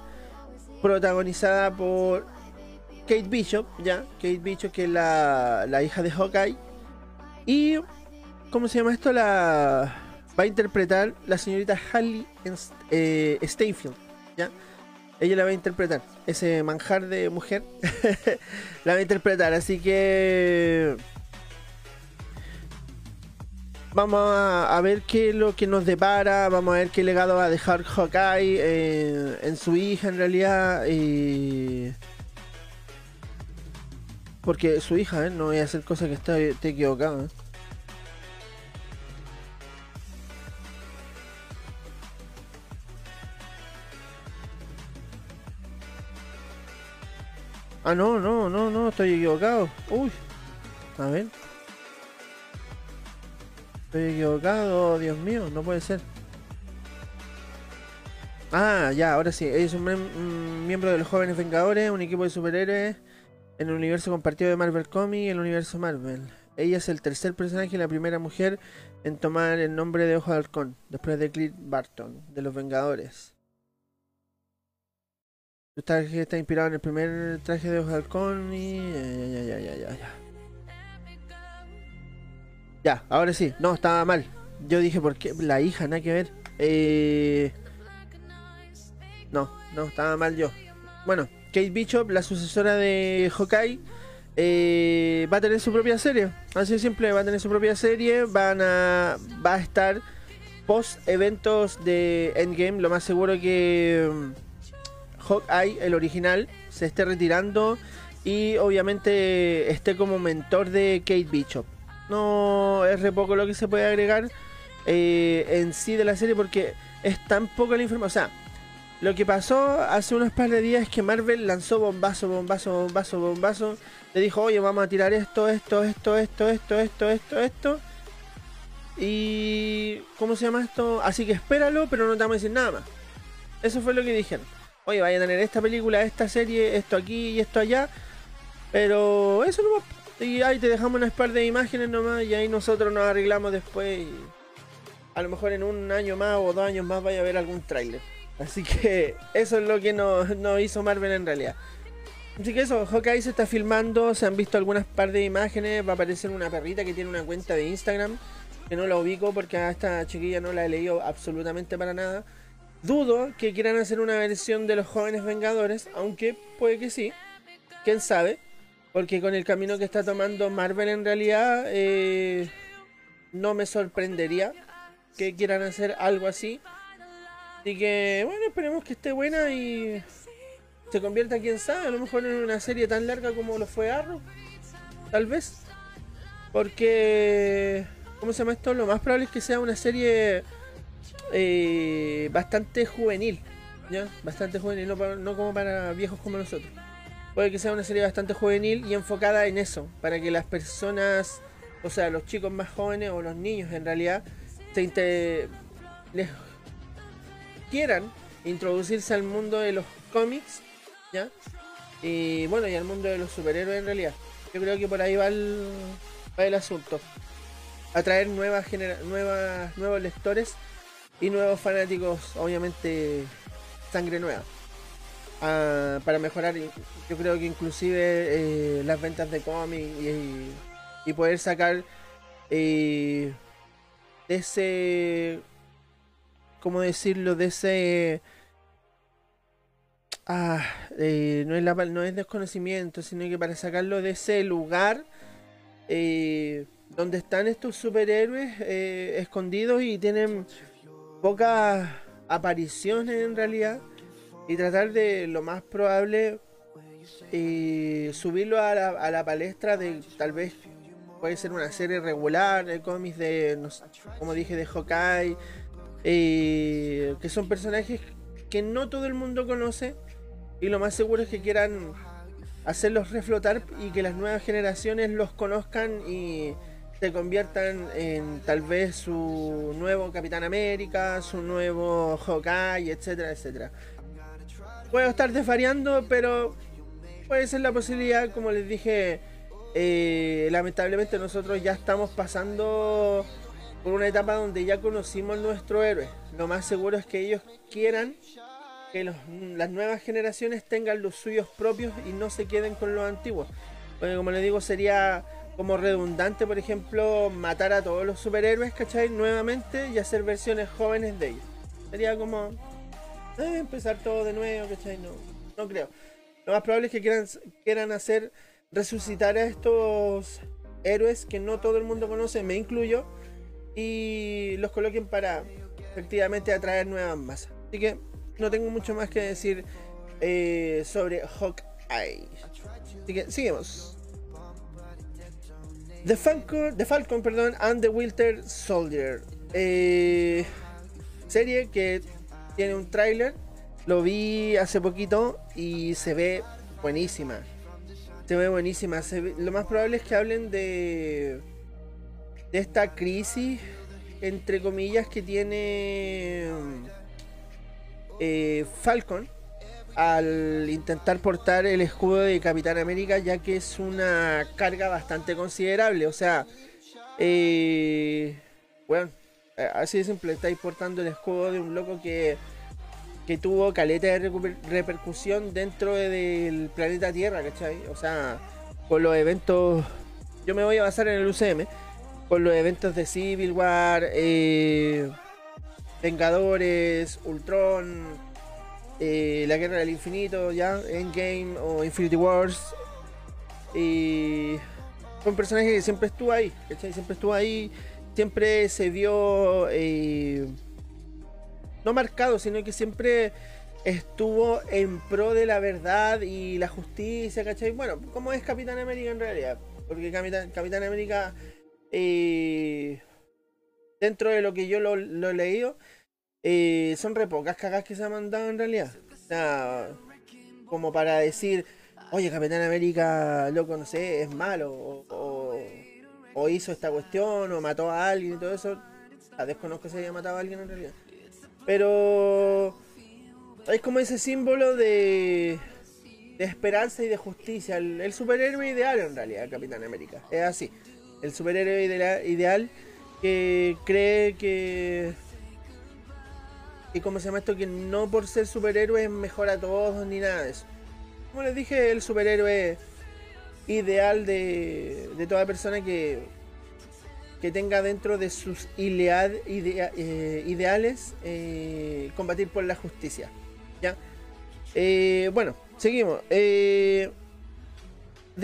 protagonizada por Kate Bishop, ya, Kate Bishop que es la, la hija de Hawkeye y ¿cómo se llama esto? La va a interpretar la señorita Halle eh, ya ella la va a interpretar. Ese manjar de mujer la va a interpretar. Así que vamos a, ver qué es lo que nos depara. Vamos a ver qué legado va a dejar Hawkeye eh, en su hija en realidad. porque su hija, ¿eh? no voy a hacer cosas que esté, equivocado. Ah, no, no, no, no, estoy equivocado. Uy. A ver. Estoy equivocado, Dios mío, no puede ser. Ah, ya, ahora sí. es un, miembro de los Jóvenes Vengadores, un equipo de superhéroes en el universo compartido de Marvel Comics y el universo Marvel. Ella es el tercer personaje y la primera mujer en tomar el nombre de Ojo de Halcón, después de Clint Barton, de los Vengadores. Está inspirado en el primer traje de Ojo de Halcón y... Ya, ya, ya, ya, ya. Ya, ahora sí. No, estaba mal. Yo dije, ¿por qué? La hija, nada que ver. Eh... No, no, estaba mal yo. Bueno, Kate Bishop, la sucesora de Hawkeye, eh, va a tener su propia serie. Así de simple, va a tener su propia serie. Van a, va a estar post eventos de Endgame. Lo más seguro que Hawkeye, el original, se esté retirando y obviamente esté como mentor de Kate Bishop. No es re poco lo que se puede agregar eh, en sí de la serie porque es tan poco la información. O sea, lo que pasó hace unos par de días es que Marvel lanzó bombazo, bombazo, bombazo, bombazo. Le dijo, oye, vamos a tirar esto, esto, esto, esto, esto, esto, esto, esto. Y... ¿Cómo se llama esto? Así que espéralo, pero no te vamos a decir nada más. Eso fue lo que dijeron oye, vaya a tener esta película, esta serie, esto aquí y esto allá. Pero eso nomás. Y ahí te dejamos unas par de imágenes nomás y ahí nosotros nos arreglamos después. A lo mejor en un año más o dos años más vaya a haber algún tráiler. Así que eso es lo que nos, hizo Marvel en realidad. Así que eso, Hawkeye se está filmando, se han visto algunas par de imágenes, va a aparecer una perrita que tiene una cuenta de Instagram, que no la ubico porque a esta chiquilla no la he leído absolutamente para nada. Dudo que quieran hacer una versión de los jóvenes Vengadores, aunque puede que sí. Quién sabe. Porque con el camino que está tomando Marvel en realidad, eh, no me sorprendería que quieran hacer algo así. Así que, bueno, esperemos que esté buena y se convierta, quién sabe, a lo mejor en una serie tan larga como lo fue Arrow. Tal vez. Porque, ¿cómo se llama esto? Lo más probable es que sea una serie eh, bastante juvenil, ¿ya? Bastante juvenil, no, como para viejos como nosotros. Puede que sea una serie bastante juvenil y enfocada en eso, para que las personas, o sea, los chicos más jóvenes o los niños en realidad, se les quieran introducirse al mundo de los cómics, ¿ya? Y bueno, y al mundo de los superhéroes en realidad. Yo creo que por ahí va el, va el asunto. Atraer nuevas, nuevas nuevos lectores y nuevos fanáticos, obviamente sangre nueva. Ah, para mejorar, yo creo que inclusive eh, las ventas de cómics y, poder sacar eh, ese, ¿cómo decirlo? De ese... Ah, eh, no, es no es desconocimiento, sino que para sacarlo de ese lugar donde están estos superhéroes escondidos y tienen pocas apariciones en realidad y tratar de lo más probable eh, subirlo a la, palestra de tal vez puede ser una serie regular de cómics de, como dije, de Hawkeye, que son personajes que no todo el mundo conoce y lo más seguro es que quieran hacerlos reflotar y que las nuevas generaciones los conozcan y se conviertan en tal vez su nuevo Capitán América, su nuevo Hawkeye, etcétera, etcétera. Puedo estar desvariando, pero puede ser la posibilidad, como les dije, eh, lamentablemente nosotros ya estamos pasando por una etapa donde ya conocimos nuestro héroe. Lo más seguro es que ellos quieran que las nuevas generaciones tengan los suyos propios y no se queden con los antiguos. Porque como les digo, sería como redundante, por ejemplo, matar a todos los superhéroes, ¿cachai? Nuevamente y hacer versiones jóvenes de ellos. Sería como eh, empezar todo de nuevo, ¿cachai? No, no creo. Lo más probable es que quieran, quieran hacer resucitar a estos héroes que no todo el mundo conoce, me incluyo, y los coloquen para efectivamente atraer nuevas masas. Así que no tengo mucho más que decir eh, sobre Hawkeye. Así que seguimos. The Falcon, The Falcon perdón, and the Winter Soldier. Eh, serie que tiene un tráiler. Lo vi hace poquito y se ve buenísima. Se ve buenísima. lo más probable es que hablen de, de esta crisis, entre comillas, que tiene eh, Falcon al intentar portar el escudo de Capitán América, ya que es una carga bastante considerable. O sea, eh, bueno, eh, así de simple, estáis portando el escudo de un loco que, que tuvo caleta de repercusión dentro del planeta Tierra, ¿cachai? O sea, con los eventos, yo me voy a basar en el UCM, con los eventos de Civil War, eh, Vengadores, Ultron, eh, La Guerra del Infinito, ya, Endgame o Infinity Wars. Y un personaje que siempre estuvo ahí, Siempre estuvo ahí, siempre se vio eh, no marcado, sino que siempre estuvo en pro de la verdad y la justicia, ¿cachai? Bueno, como es Capitán América en realidad, porque Capitán, Capitán América, eh, dentro de lo que yo lo, he leído, eh, son re pocas cagas que se han mandado en realidad. O sea, como para decir, oye, Capitán América, loco, no sé, es malo, o, o, hizo esta cuestión, o mató a alguien y todo eso. Desconozco si haya matado a alguien en realidad. Pero es como ese símbolo de, de esperanza y de justicia. El, superhéroe ideal en realidad, Capitán América. Es así. El superhéroe ideal que cree que y como se llama esto, que no por ser superhéroe es mejor a todos ni nada de eso. Como les dije, el superhéroe ideal de, de toda persona que, que tenga dentro de sus eh, ideales eh, combatir por la justicia. ¿ya? Eh, bueno, seguimos. The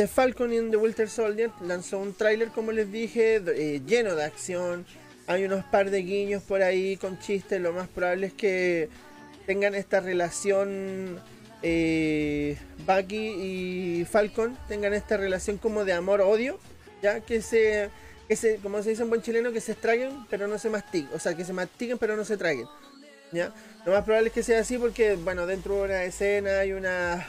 Falcon and the Winter Soldier lanzó un tráiler, como les dije, lleno de acción hay unos par de guiños por ahí con chistes. Lo más probable es que tengan esta relación eh, Bucky y Falcon tengan esta relación como de amor-odio, ya que se, que se, como se dice en buen chileno, que se extraguen pero no se mastiquen, o sea, que se mastiquen pero no se traguen, ya. Lo más probable es que sea así porque, bueno, dentro de una escena hay una,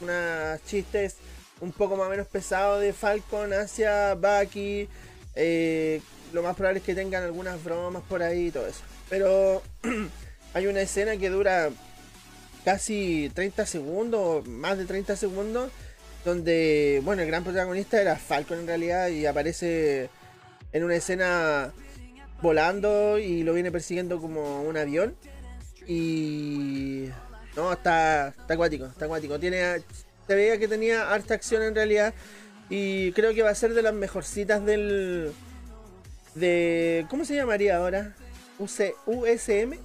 unas chistes un poco más o menos pesados de Falcon hacia Bucky, eh, lo más probable es que tengan algunas bromas por ahí y todo eso. Pero hay una escena que dura casi 30 segundos, más de 30 segundos, donde, bueno, el gran protagonista era Falcon en realidad y aparece en una escena volando y lo viene persiguiendo como un avión. Y... No, está, está acuático, está acuático. Tiene, se veía que tenía harta acción en realidad y creo que va a ser de las mejorcitas del de. ¿Cómo se llamaría ahora? UC, USM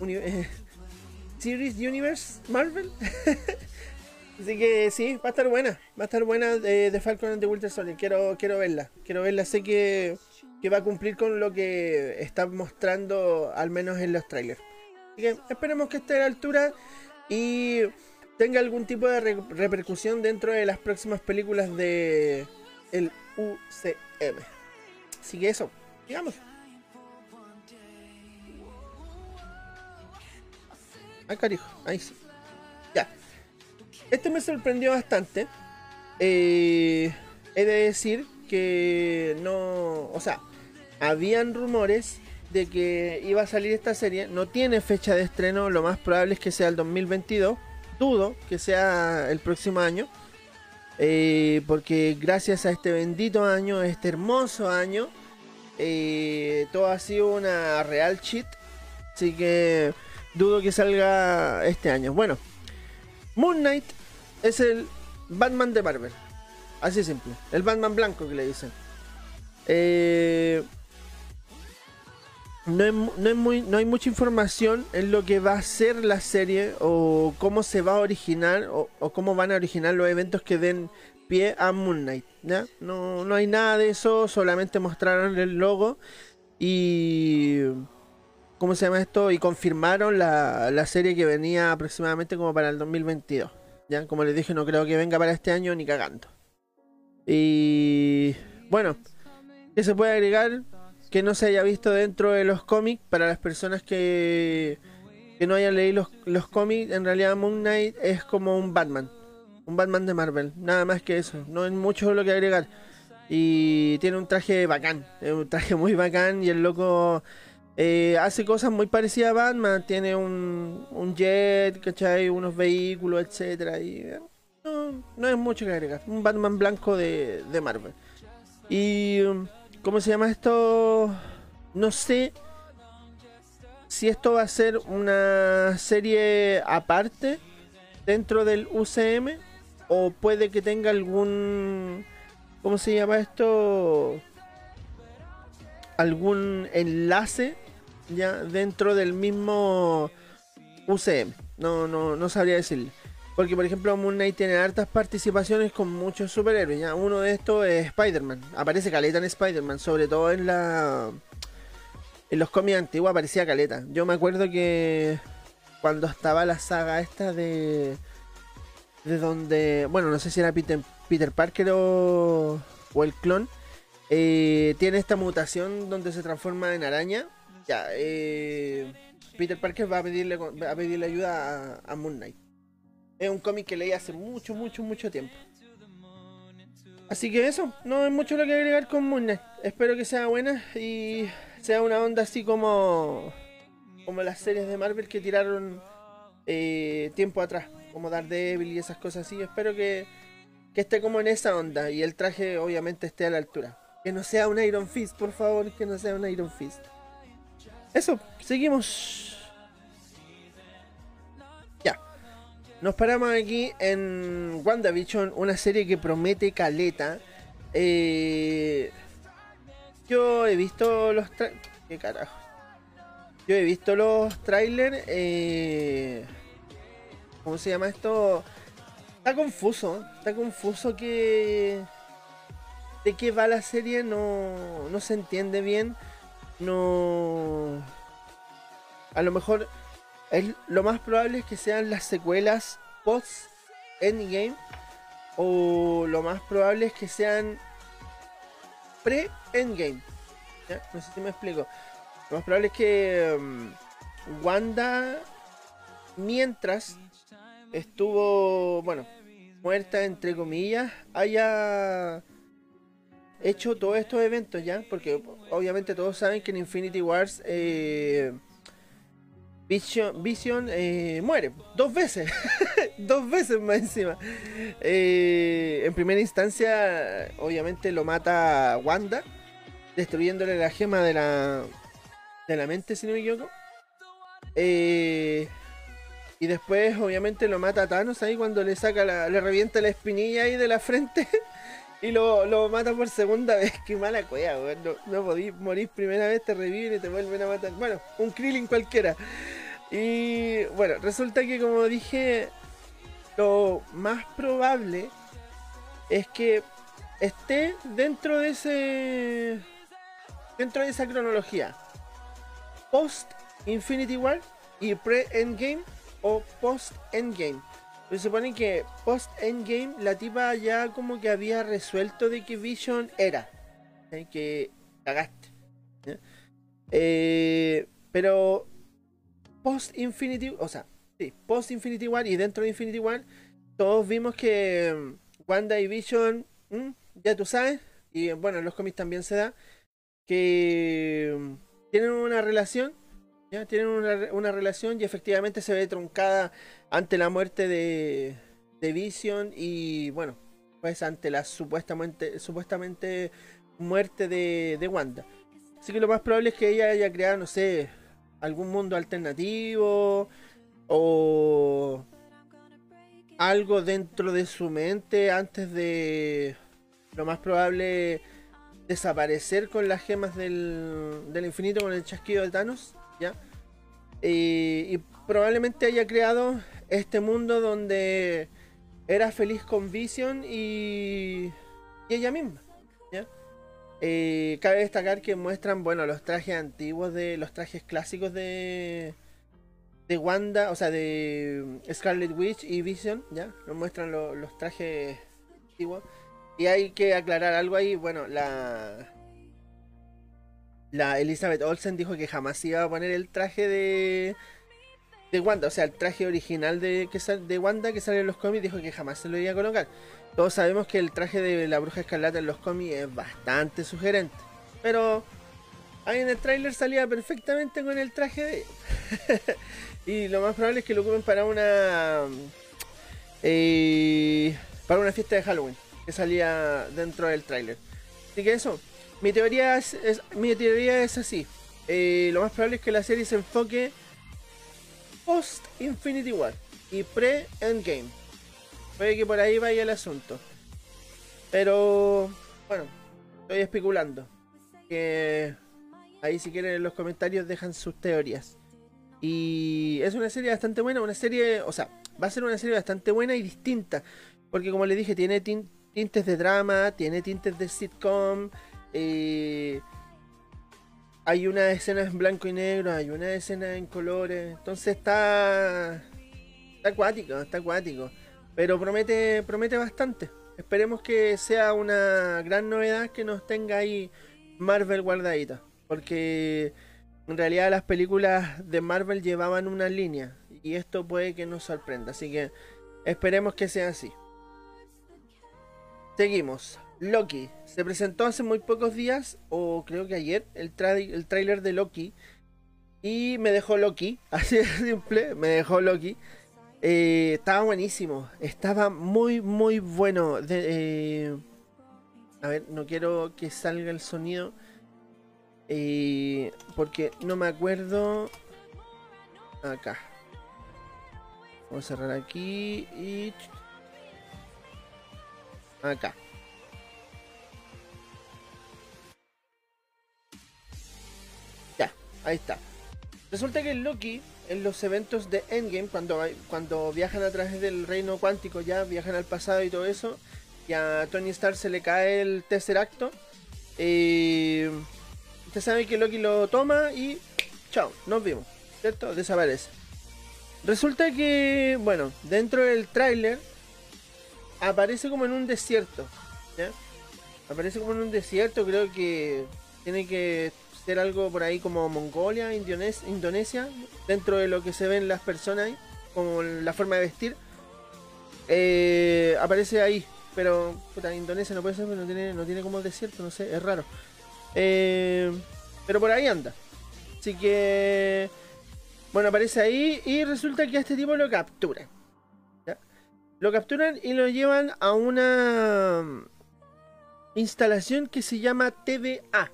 Series Universe Marvel. Así que sí, va a estar buena. Va a estar buena de, de Falcon and the Winter Soldier. Quiero, quiero verla. Quiero verla. Sé que, que va a cumplir con lo que está mostrando, al menos en los trailers. Así que esperemos que esté a la altura. Y tenga algún tipo de repercusión dentro de las próximas películas de el UCM. Así que eso, digamos. Ay, carijo, ahí sí. Ya. Este me sorprendió bastante. Eh, he de decir que no. O sea, habían rumores de que iba a salir esta serie. No tiene fecha de estreno. Lo más probable es que sea el 2022. Dudo que sea el próximo año. Eh, porque gracias a este bendito año, este hermoso año, eh, todo ha sido una real cheat. Así que dudo que salga este año. Bueno, Moon Knight es el Batman de Marvel. Así simple. El Batman blanco que le dicen. Eh, no, muy, no hay mucha información en lo que va a ser la serie o cómo se va a originar o, cómo van a originar los eventos que den pie a Moon Knight. No, no hay nada de eso, solamente mostraron el logo y... ¿Cómo se llama esto? Y confirmaron la, la serie que venía aproximadamente como para el 2022. ¿ya? Como les dije, no creo que venga para este año ni cagando. Y bueno, ¿qué se puede agregar? Que no se haya visto dentro de los cómics para las personas que, que no hayan leído los, cómics. En realidad Moon Knight es como un Batman. Un Batman de Marvel. Nada más que eso. No hay mucho lo que agregar. Y tiene un traje bacán. Un traje muy bacán. Y el loco eh, hace cosas muy parecidas a Batman. Tiene un, un jet, ¿cachai? Unos vehículos, etcétera Y eh, no, no, es mucho que agregar. Un Batman blanco de, de Marvel. Y... ¿Cómo se llama esto? No sé si esto va a ser una serie aparte dentro del UCM o puede que tenga algún ¿cómo se llama esto? algún enlace ya dentro del mismo UCM. No no no sabría decirle. Porque, por ejemplo, Moon Knight tiene hartas participaciones con muchos superhéroes. ¿ya? Uno de estos es Spider-Man. Aparece caleta en Spider-Man, sobre todo en la. En los cómics antiguos aparecía caleta. Yo me acuerdo que cuando estaba la saga esta de. De donde. Bueno, no sé si era Peter, Peter Parker o. o el clon. Eh, tiene esta mutación donde se transforma en araña. Ya, eh, Peter Parker va a pedirle, a pedirle ayuda a, a Moon Knight. Es un cómic que leí hace mucho, mucho, mucho tiempo. Así que eso, no hay mucho lo que agregar con Moon Knight. Espero que sea buena y sea una onda así como como las series de Marvel que tiraron eh, tiempo atrás, como Daredevil y esas cosas así. Espero que, que esté como en esa onda y el traje obviamente esté a la altura. Que no sea un Iron Fist, por favor, que no sea un Iron Fist. Eso, seguimos. Nos paramos aquí en WandaVision, una serie que promete caleta. Eh, yo he visto los ¿Qué carajo? Yo he visto los trailers. Eh, ¿Cómo se llama esto? Está confuso. Está confuso que. De qué va la serie no, no se entiende bien. No. A lo mejor lo más probable es que sean las secuelas post Endgame o lo más probable es que sean pre Endgame. No sé si me explico. Lo más probable es que um, Wanda mientras estuvo, bueno, muerta entre comillas, haya hecho todos estos eventos ya, porque obviamente todos saben que en Infinity Wars eh, Vision, eh, muere dos veces, dos veces más encima. Eh, en primera instancia, obviamente lo mata Wanda, destruyéndole la gema de la, de la mente, si no me equivoco. Eh, y después, obviamente, lo mata Thanos ahí cuando le saca la, le revienta la espinilla ahí de la frente. y lo, mata por segunda vez. Qué mala cueva, No, no podís morir primera vez, te reviven y te vuelven a matar. Bueno, un Krillin cualquiera. Y bueno, resulta que como dije, lo más probable es que esté dentro de ese. dentro de esa cronología. Post Infinity War y pre-Endgame o post-Endgame. Se supone que post Endgame la tipa ya como que había resuelto de que Vision era. Que cagaste. Eh, pero post Infinity, o sea, sí, post Infinity War y dentro de Infinity War, todos vimos que mm, Wanda y Vision, mm, ya tú sabes, y bueno, en los cómics también se da, que mm, tienen una relación, ya tienen una, relación y efectivamente se ve truncada ante la muerte de, de Vision y bueno, pues ante la supuestamente, supuestamente muerte de, de Wanda. Así que lo más probable es que ella haya creado, no sé, algún mundo alternativo o algo dentro de su mente antes de lo más probable desaparecer con las gemas del, del infinito con el chasquido de Thanos, ¿ya? Y, probablemente haya creado este mundo donde era feliz con Vision y, y ella misma. Eh, cabe destacar que muestran, bueno, los trajes antiguos de los trajes clásicos de de Wanda, o sea, de Scarlet Witch y Vision, ¿ya? Nos muestran los trajes antiguos. Y hay que aclarar algo ahí, bueno, la la Elizabeth Olsen dijo que jamás iba a poner el traje de de Wanda, o sea, el traje original de que de Wanda que sale en los cómics dijo que jamás se lo iba a colocar. Todos sabemos que el traje de la bruja escarlata en los cómics es bastante sugerente. Pero ahí en el tráiler salía perfectamente con el traje de y lo más probable es que lo ocupen para una eh, para una fiesta de Halloween que salía dentro del tráiler. Así que eso, mi teoría es, mi teoría es así. Eh, lo más probable es que la serie se enfoque post Infinity War y pre Endgame. Puede que por ahí vaya el asunto. Pero, bueno, estoy especulando. Que ahí si quieren en los comentarios dejan sus teorías. Y es una serie bastante buena, una serie, o sea, va a ser una serie bastante buena y distinta. Porque como les dije, tiene tintes de drama, tiene tintes de sitcom. Eh, hay una escena en blanco y negro, hay una escena en colores. Entonces está... Está acuático, está acuático. Pero promete, promete bastante. Esperemos que sea una gran novedad que nos tenga ahí Marvel guardadita. Porque en realidad las películas de Marvel llevaban una línea. Y esto puede que nos sorprenda. Así que esperemos que sea así. Seguimos. Loki. Se presentó hace muy pocos días, o creo que ayer, el, el tráiler de Loki. Y me dejó Loki. Así de simple, me dejó Loki. Eh, estaba buenísimo. Estaba muy, muy bueno. Eh, a ver, no quiero que salga el sonido. Eh, porque no me acuerdo. Acá. Vamos a cerrar aquí y. Acá. Ya, ahí está. Resulta que el Loki en los eventos de Endgame, cuando, cuando viajan a través del reino cuántico, ya viajan al pasado y todo eso, y a Tony Stark se le cae el tercer acto. Eh, usted sabe que Loki lo toma y chao, nos vimos, ¿cierto? Desaparece. Resulta que, bueno, dentro del tráiler aparece como en un desierto, ¿ya? Aparece como en un desierto, creo que tiene que ser algo por ahí como Mongolia, Indonesia, dentro de lo que se ven las personas como la forma de vestir. Eh, aparece ahí, pero puta, Indonesia no puede ser, no tiene, no tiene como desierto, no sé, es raro. Eh, pero por ahí anda. Así que, bueno, aparece ahí y resulta que a este tipo lo capturan. Lo capturan y lo llevan a una instalación que se llama TVA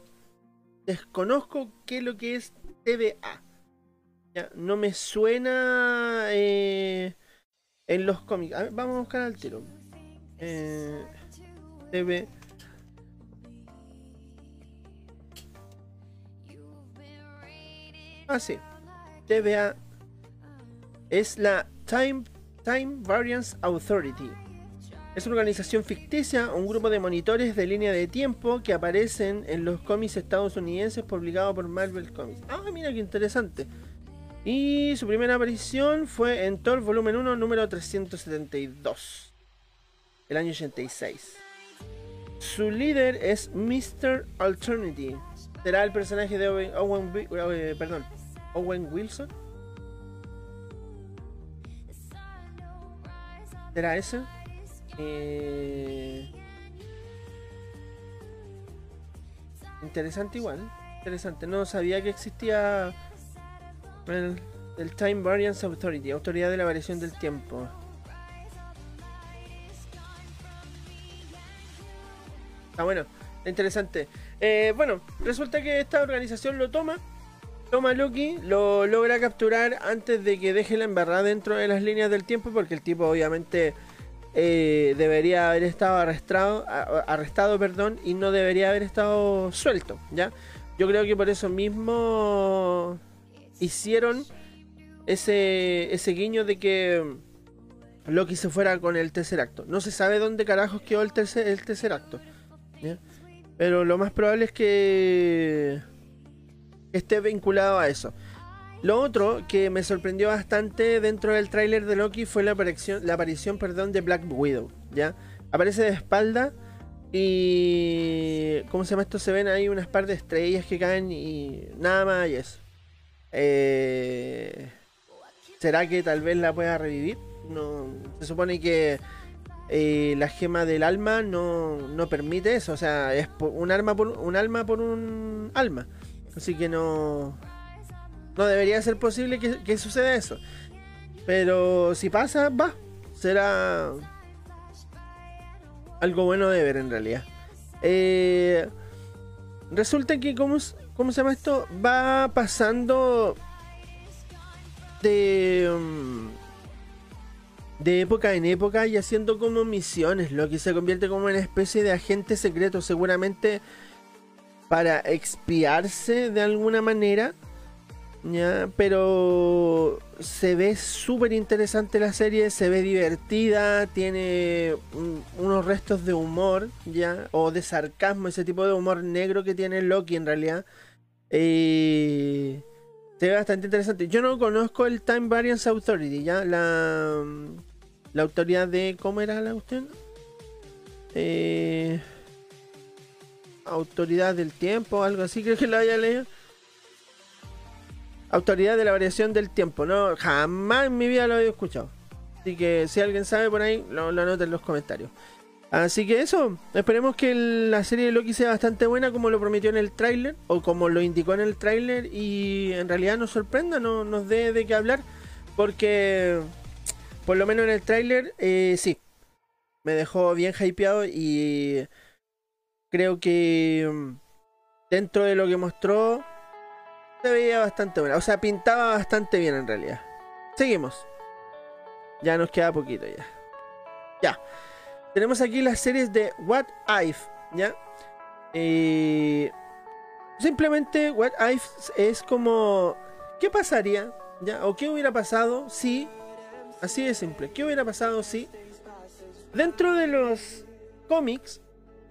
desconozco qué es lo que es TVA. No me suena eh, en los cómics. vamos a buscar al tiro. Eh, TV. Ah, sí. TVA es la Time, Time Variance Authority es una organización ficticia, un grupo de monitores de línea de tiempo que aparecen en los cómics estadounidenses publicados por Marvel Comics. Ah, mira qué interesante. Y su primera aparición fue en Thor Volumen 1, número 372, el año 86. Su líder es Mr. Alternity. Será el personaje de Owen, eh, perdón, Owen Wilson. ¿Será ese? Eh, interesante igual. Interesante. No sabía que existía el, Time Variance Authority, autoridad de la variación del tiempo. Ah, bueno, interesante. Eh, bueno, resulta que esta organización lo toma. Toma Loki, lo logra capturar antes de que deje la embarrada dentro de las líneas del tiempo, porque el tipo obviamente eh, debería haber estado arrestado, arrestado perdón, y no debería haber estado suelto, ¿ya? Yo creo que por eso mismo hicieron ese, ese guiño de que Loki se fuera con el tercer acto. No se sabe dónde carajos quedó el tercer, el tercer acto. Pero lo más probable es que esté vinculado a eso. Lo otro que me sorprendió bastante dentro del tráiler de Loki fue la aparición, la aparición perdón, de Black Widow. ¿ya? Aparece de espalda y... ¿Cómo se llama esto? Se ven ahí unas par de estrellas que caen y nada más y eso. Eh, ¿Será que tal vez la pueda revivir? No, se supone que eh, la gema del alma no, no, permite eso. O sea, es un, arma por, un alma por un alma. Así que no. No debería ser posible que, suceda eso. Pero si pasa, va. Será algo bueno de ver en realidad. Eh, resulta que, ¿cómo, ¿cómo se llama esto? Va pasando de. Um, de época en época y haciendo como misiones, lo que se convierte como una especie de agente secreto, seguramente para expiarse de alguna manera. ¿Ya? Pero se ve súper interesante la serie, se ve divertida, tiene unos restos de humor, ¿ya? O de sarcasmo, ese tipo de humor negro que tiene Loki en realidad. Se ve bastante interesante. Yo no conozco el Time Variance Authority, ¿ya? La, la autoridad de... ¿Cómo era la cuestión? Eh, autoridad del tiempo, algo así, creo que lo haya leído. Autoridad de la variación del tiempo, no, jamás en mi vida lo había escuchado. Así que si alguien sabe por ahí, lo, lo anota en los comentarios. Así que eso, esperemos que la serie de Loki sea bastante buena como lo prometió en el tráiler o como lo indicó en el tráiler y en realidad nos sorprenda, no, nos dé de qué hablar porque por lo menos en el tráiler eh, sí, me dejó bien hypeado y creo que mm, dentro de lo que mostró se veía bastante buena, o sea, pintaba bastante bien en realidad. Seguimos. Ya nos queda poquito ya. Ya. Tenemos aquí las series de What If, ¿ya? Eh, simplemente What If es como... ¿Qué pasaría? ¿Ya? ¿O qué hubiera pasado si... Así de simple. ¿Qué hubiera pasado si... Dentro de los cómics,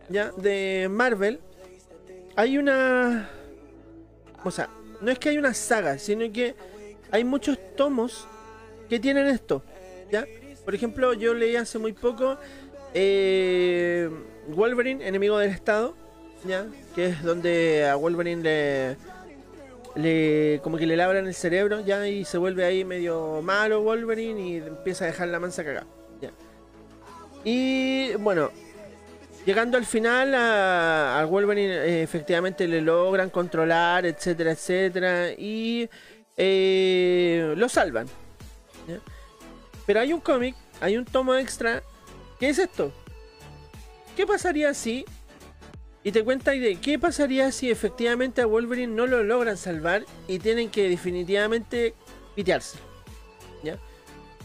¿ya? De Marvel, hay una... O sea, no es que hay una saga, sino que hay muchos tomos que tienen esto, ¿ya? Por ejemplo, yo leí hace muy poco eh, Wolverine, enemigo del Estado, ¿ya? Que es donde a Wolverine le, le como que le labran el cerebro, ¿ya? Y se vuelve ahí medio malo Wolverine y empieza a dejar la mansa cagada. Y bueno, llegando al final a, Wolverine eh, efectivamente le logran controlar, etcétera, etcétera, y eh, lo salvan. Pero hay un cómic, hay un tomo extra ¿Qué es esto? ¿Qué pasaría si... Y te cuenta de qué pasaría si efectivamente a Wolverine no lo logran salvar y tienen que definitivamente pitearse.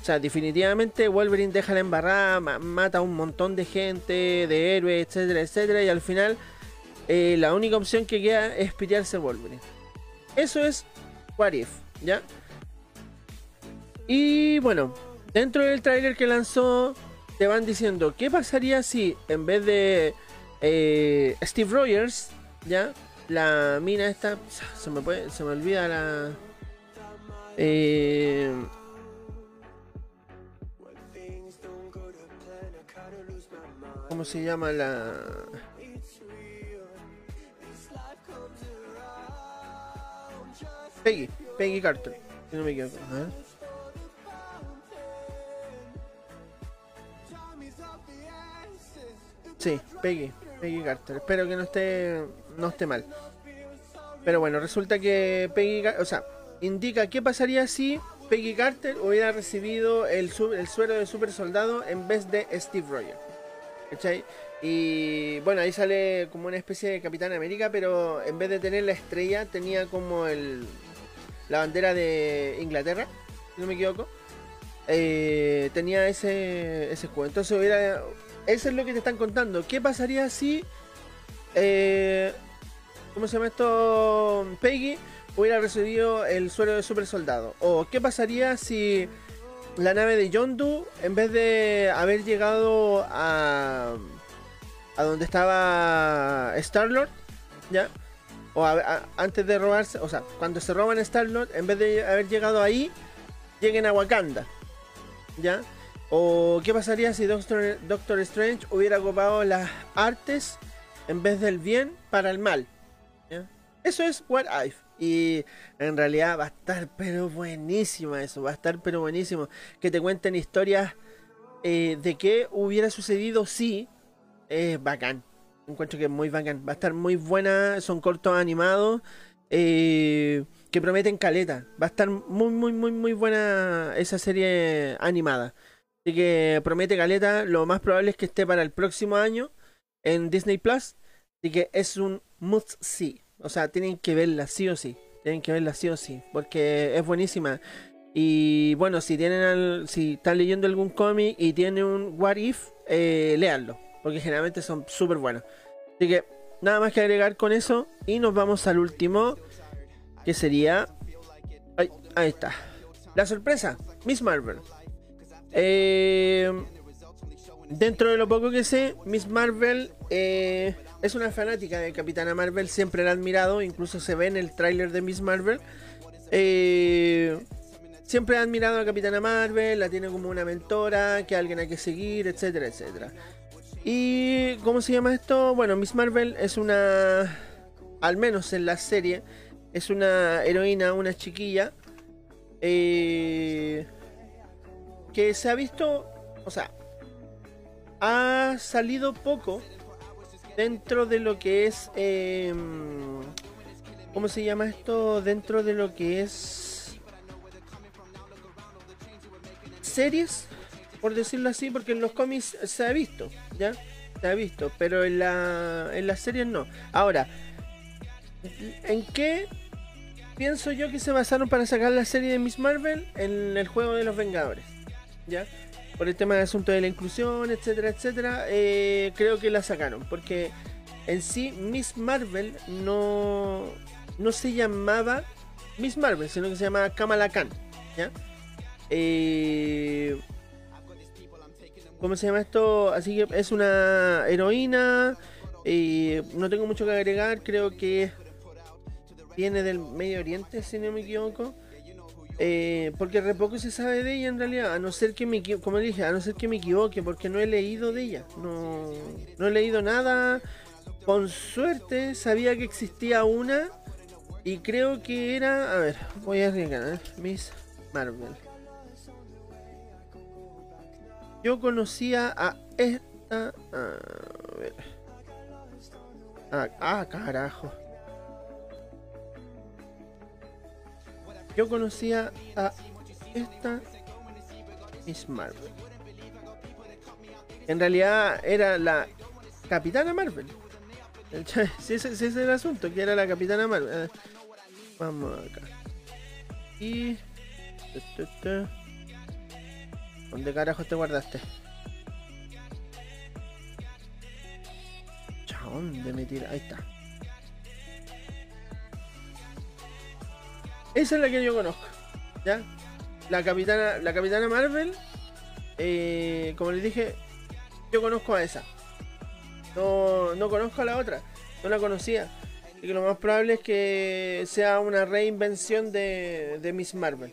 O sea, definitivamente Wolverine deja la embarrada, mata a un montón de gente, de héroes, etcétera, etcétera, y al final eh, la única opción que queda es pitearse a Wolverine. Eso es What If, ¿ya? Y bueno, dentro del tráiler que lanzó te van diciendo, ¿qué pasaría si en vez de eh, Steve Rogers, ya, la mina esta, se me, puede, se me olvida la... Eh, ¿Cómo se llama la...? Peggy, Peggy Carter, si no me equivoco. ¿eh? Sí, Peggy, Peggy Carter. Espero que no esté, no esté mal. Pero bueno, resulta que Peggy, o sea, indica qué pasaría si Peggy Carter hubiera recibido el, el suero de super soldado en vez de Steve Rogers. ¿Cachai? Y bueno, ahí sale como una especie de Capitán América, pero en vez de tener la estrella, tenía como el la bandera de Inglaterra, si no me equivoco. Eh, tenía ese, ese escudo. Entonces hubiera eso es lo que te están contando. ¿Qué pasaría si... Eh, ¿Cómo se llama esto? Peggy hubiera recibido el suelo de super soldado. O qué pasaría si la nave de Yondu, en vez de haber llegado a... A donde estaba Star-Lord, ¿ya? O antes de robarse, o sea, cuando se roban Star-Lord, en vez de haber llegado ahí, lleguen a Wakanda, ¿ya? ¿O qué pasaría si Doctor, Strange hubiera ocupado las artes en vez del bien para el mal? Eso es What If. Y en realidad va a estar pero buenísima eso, va a estar pero buenísimo. Que te cuenten historias eh, de qué hubiera sucedido si es bacán. Encuentro que es muy bacán. Va a estar muy buena, son cortos animados. Eh, que prometen caleta. Va a estar muy, muy, muy, muy buena esa serie animada. Así que promete caleta. Lo más probable es que esté para el próximo año en Disney Plus. Así que es un must see. O sea, tienen que verla sí o sí. Tienen que verla sí o sí. Porque es buenísima. Y bueno, si tienen si están leyendo algún cómic y tienen un What If, eh, léanlo. Porque generalmente son súper buenos. Así que nada más que agregar con eso. Y nos vamos al último. Que sería. ahí está. La sorpresa. Miss Marvel. Eh, dentro de lo poco que sé, Miss Marvel eh, es una fanática de Capitana Marvel, siempre la ha admirado, incluso se ve en el tráiler de Miss Marvel. Eh, siempre ha admirado a Capitana Marvel, la tiene como una mentora, que alguien hay que seguir, etcétera, etcétera. Y ¿cómo se llama esto? Bueno, Miss Marvel es una, al menos en la serie, es una heroína, una chiquilla. Eh, que se ha visto, o sea, ha salido poco dentro de lo que es, eh, ¿cómo se llama esto? Dentro de lo que es series, por decirlo así, porque en los cómics se ha visto, ¿ya? Se ha visto, pero en la, en las series no. Ahora, ¿en qué pienso yo que se basaron para sacar la serie de Miss Marvel? En el juego de los Vengadores. ¿ya? Por el tema del asunto de la inclusión, etcétera, etcétera, eh, creo que la sacaron. Porque en sí Miss Marvel no, no se llamaba Miss Marvel, sino que se llamaba Kamala Khan, ¿ya? Eh, ¿Cómo se llama esto? Así que es una heroína. Eh, no tengo mucho que agregar. Creo que viene del Medio Oriente, si no me equivoco. Eh, porque re poco se sabe de ella en realidad, a no ser que me como dije, a no ser que me equivoque, porque no he leído de ella, no, no he leído nada. Con suerte sabía que existía una y creo que era, a ver, voy a arriesgar. Miss Marvel. Yo conocía a esta, a ver, ah, ah carajo. Yo conocía a esta Miss Marvel. En realidad era la Capitana Marvel. Si ese, es el asunto, que era la Capitana Marvel. Eh, vamos acá. Y. ¿Dónde carajo te guardaste? ¿Dónde me tira? Ahí está. Esa es la que yo conozco. ¿Ya? La capitana, la capitana Marvel. Eh, como les dije, yo conozco a esa. No, no conozco a la otra. No la conocía. Y que lo más probable es que sea una reinvención de, Miss Marvel.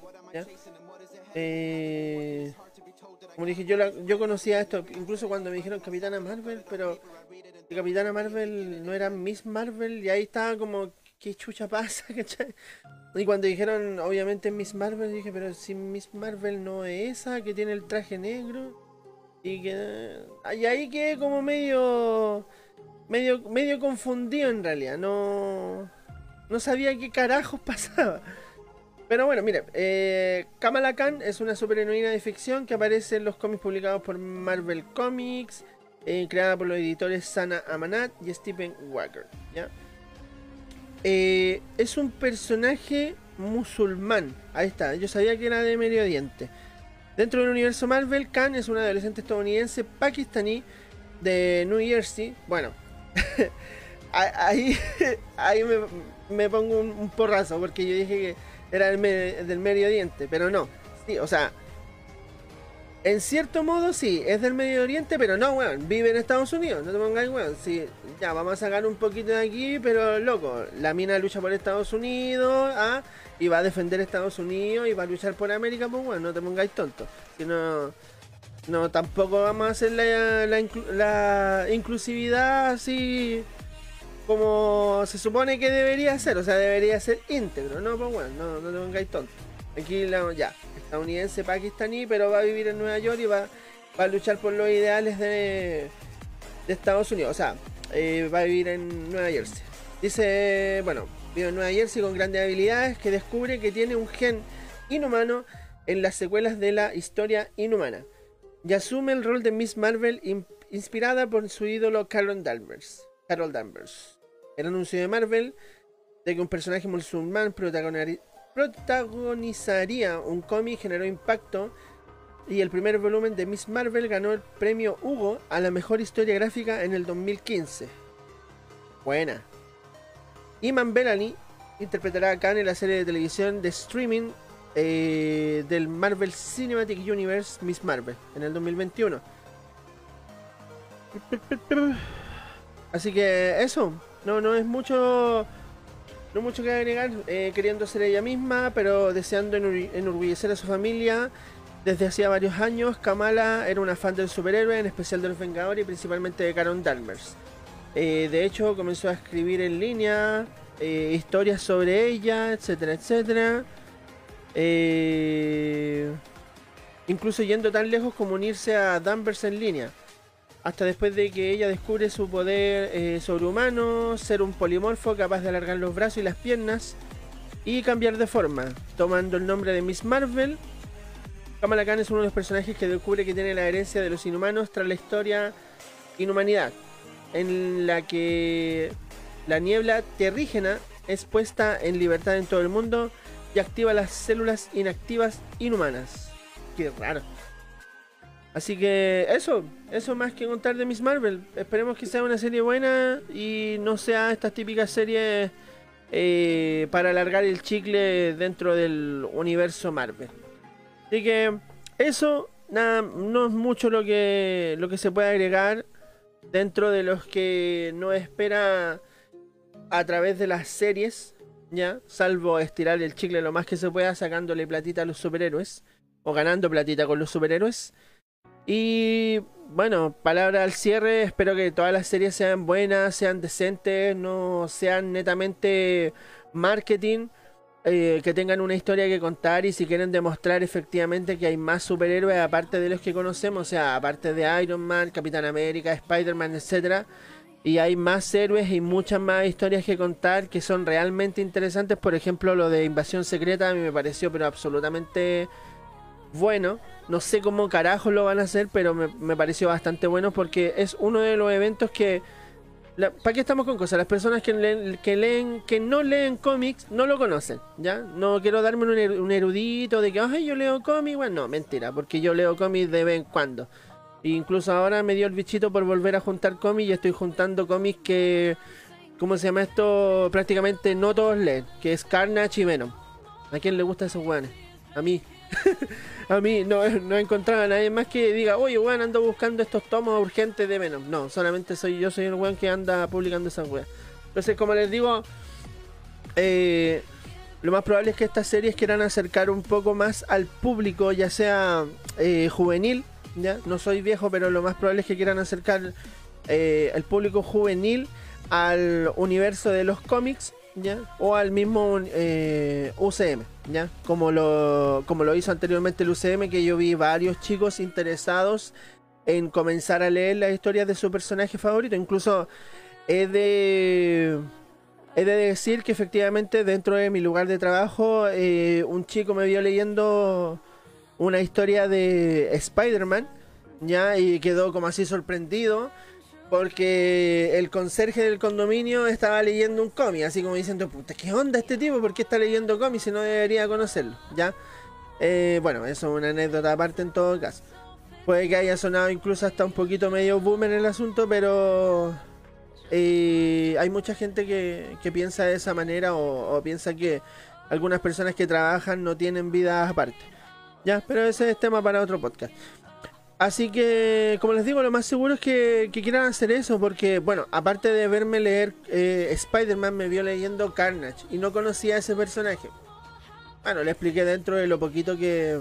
Eh, como dije, yo, yo conocía esto incluso cuando me dijeron Capitana Marvel, pero Capitana Marvel no era Miss Marvel y ahí estaba como, ¿qué chucha pasa? Y cuando dijeron, obviamente Miss Marvel, dije, pero si Miss Marvel no es esa que tiene el traje negro. Y que. Y ahí quedé como medio. medio. medio confundido en realidad. No. No sabía qué carajos pasaba. Pero bueno, mire, eh, Kamala Khan es una superheroína de ficción que aparece en los cómics publicados por Marvel Comics, eh, creada por los editores Sana Amanat y Stephen Walker. ¿ya? Eh, es un personaje musulmán. Ahí está, yo sabía que era de Medio Oriente. Dentro del universo Marvel, Khan es un adolescente estadounidense pakistaní de New Jersey. Bueno, ahí, ahí me, pongo un, porrazo porque yo dije que era del Medio Oriente, pero no. Sí, o sea, en cierto modo sí, es del Medio Oriente, pero no, weón, vive en Estados Unidos, no te pongáis, weón. Sí, ya, vamos a sacar un poquito de aquí, pero loco, la mina lucha por Estados Unidos, ¿ah? y va a defender Estados Unidos y va a luchar por América, pues bueno, no te pongáis tonto. Si no, no, tampoco vamos a hacer la, la, inclusividad así como se supone que debería ser, o sea, debería ser íntegro, ¿no? Pues bueno, no, no te pongáis tonto. Aquí la, ya, estadounidense pakistaní, pero va a vivir en Nueva York y va, a luchar por los ideales de, Estados Unidos. O sea, eh, va a vivir en Nueva Jersey. Dice, bueno, vive en Nueva Jersey con grandes habilidades que descubre que tiene un gen inhumano en las secuelas de la historia inhumana. Y asume el rol de Miss Marvel inspirada por su ídolo Carol Danvers. Carol Danvers. El anuncio de Marvel de que un personaje musulmán protagonizaría un cómic generó impacto y el primer volumen de Miss Marvel ganó el premio Hugo a la mejor historia gráfica en el 2015. Buena. Iman Bellany interpretará a Khan en la serie de televisión de streaming eh, del Marvel Cinematic Universe Miss Marvel en el 2021. Así que eso, no, no es mucho no mucho que agregar, eh, queriendo ser ella misma, pero deseando enorgullecer a su familia. Desde hacía varios años, Kamala era una fan del superhéroe, en especial de los Vengadores y principalmente de Karen Danvers. Eh, de hecho, comenzó a escribir en línea eh, historias sobre ella, etcétera, etcétera. incluso yendo tan lejos como unirse a Danvers en línea hasta después de que ella descubre su poder eh, sobrehumano, ser un polimorfo capaz de alargar los brazos y las piernas y cambiar de forma, tomando el nombre de Miss Marvel. Kamala Khan es uno de los personajes que descubre que tiene la herencia de los inhumanos tras la historia Inhumanidad, en la que la niebla terrígena es puesta en libertad en todo el mundo y activa las células inactivas inhumanas. Qué raro. Así que eso, eso más que contar de Miss Marvel. Esperemos que sea una serie buena y no sea estas típicas series eh, para alargar el chicle dentro del universo Marvel. Así que eso, nada, no es mucho lo que, lo que se puede agregar dentro de los que no espera a través de las series, ya, salvo estirar el chicle lo más que se pueda sacándole platita a los superhéroes o ganando platita con los superhéroes. Y bueno, palabra al cierre, espero que todas las series sean buenas, sean decentes, no sean netamente marketing, eh, que tengan una historia que contar y si quieren demostrar efectivamente que hay más superhéroes aparte de los que conocemos, o sea, aparte de Iron Man, Capitán América, Spider-Man, etc. Y hay más héroes y muchas más historias que contar que son realmente interesantes. Por ejemplo, lo de Invasión Secreta a mí me pareció pero absolutamente bueno. No sé cómo carajo lo van a hacer, pero me, pareció bastante bueno porque es uno de los eventos que... ¿Para qué estamos con cosas? Las personas que leen, que leen, que no leen cómics, no lo conocen, ¿ya? No quiero darme un, erudito de que, ay, yo leo cómics, bueno, no, mentira, porque yo leo cómics de vez en cuando. E incluso ahora me dio el bichito por volver a juntar cómics y estoy juntando cómics que, ¿cómo se llama esto? Prácticamente no todos leen, que es Carnage y Venom. ¿A quién le gusta esos weones? A mí. a mí no, no he encontrado a nadie más que diga, oye, weón, ando buscando estos tomos urgentes de Venom. No, solamente soy yo, soy el weón que anda publicando esas weas. Entonces, como les digo, eh, lo más probable es que estas series quieran acercar un poco más al público, ya sea eh, juvenil, ya no soy viejo, pero lo más probable es que quieran acercar eh, al público juvenil al universo de los cómics, o al mismo eh, UCM, ya como lo como lo hizo anteriormente el UCM, que yo vi varios chicos interesados en comenzar a leer las historias de su personaje favorito, incluso he de de decir que efectivamente dentro de mi lugar de trabajo eh, un chico me vio leyendo una historia de Spider-Man, ya, y quedó como así sorprendido porque el conserje del condominio estaba leyendo un cómic, así como diciendo, puta, ¿qué onda este tipo? ¿Por qué está leyendo cómics si no debería conocerlo? ¿Ya? Eh, bueno, eso es una anécdota aparte en todo caso. Puede que haya sonado incluso hasta un poquito medio boomer el asunto, pero eh, hay mucha gente que, piensa de esa manera o, piensa que algunas personas que trabajan no tienen vida aparte. Ya, pero ese es tema para otro podcast. Así que, como les digo, lo más seguro es que, quieran hacer eso, porque, bueno, aparte de verme leer eh, Spider-Man, me vio leyendo Carnage y no conocía a ese personaje. Bueno, le expliqué dentro de lo poquito que,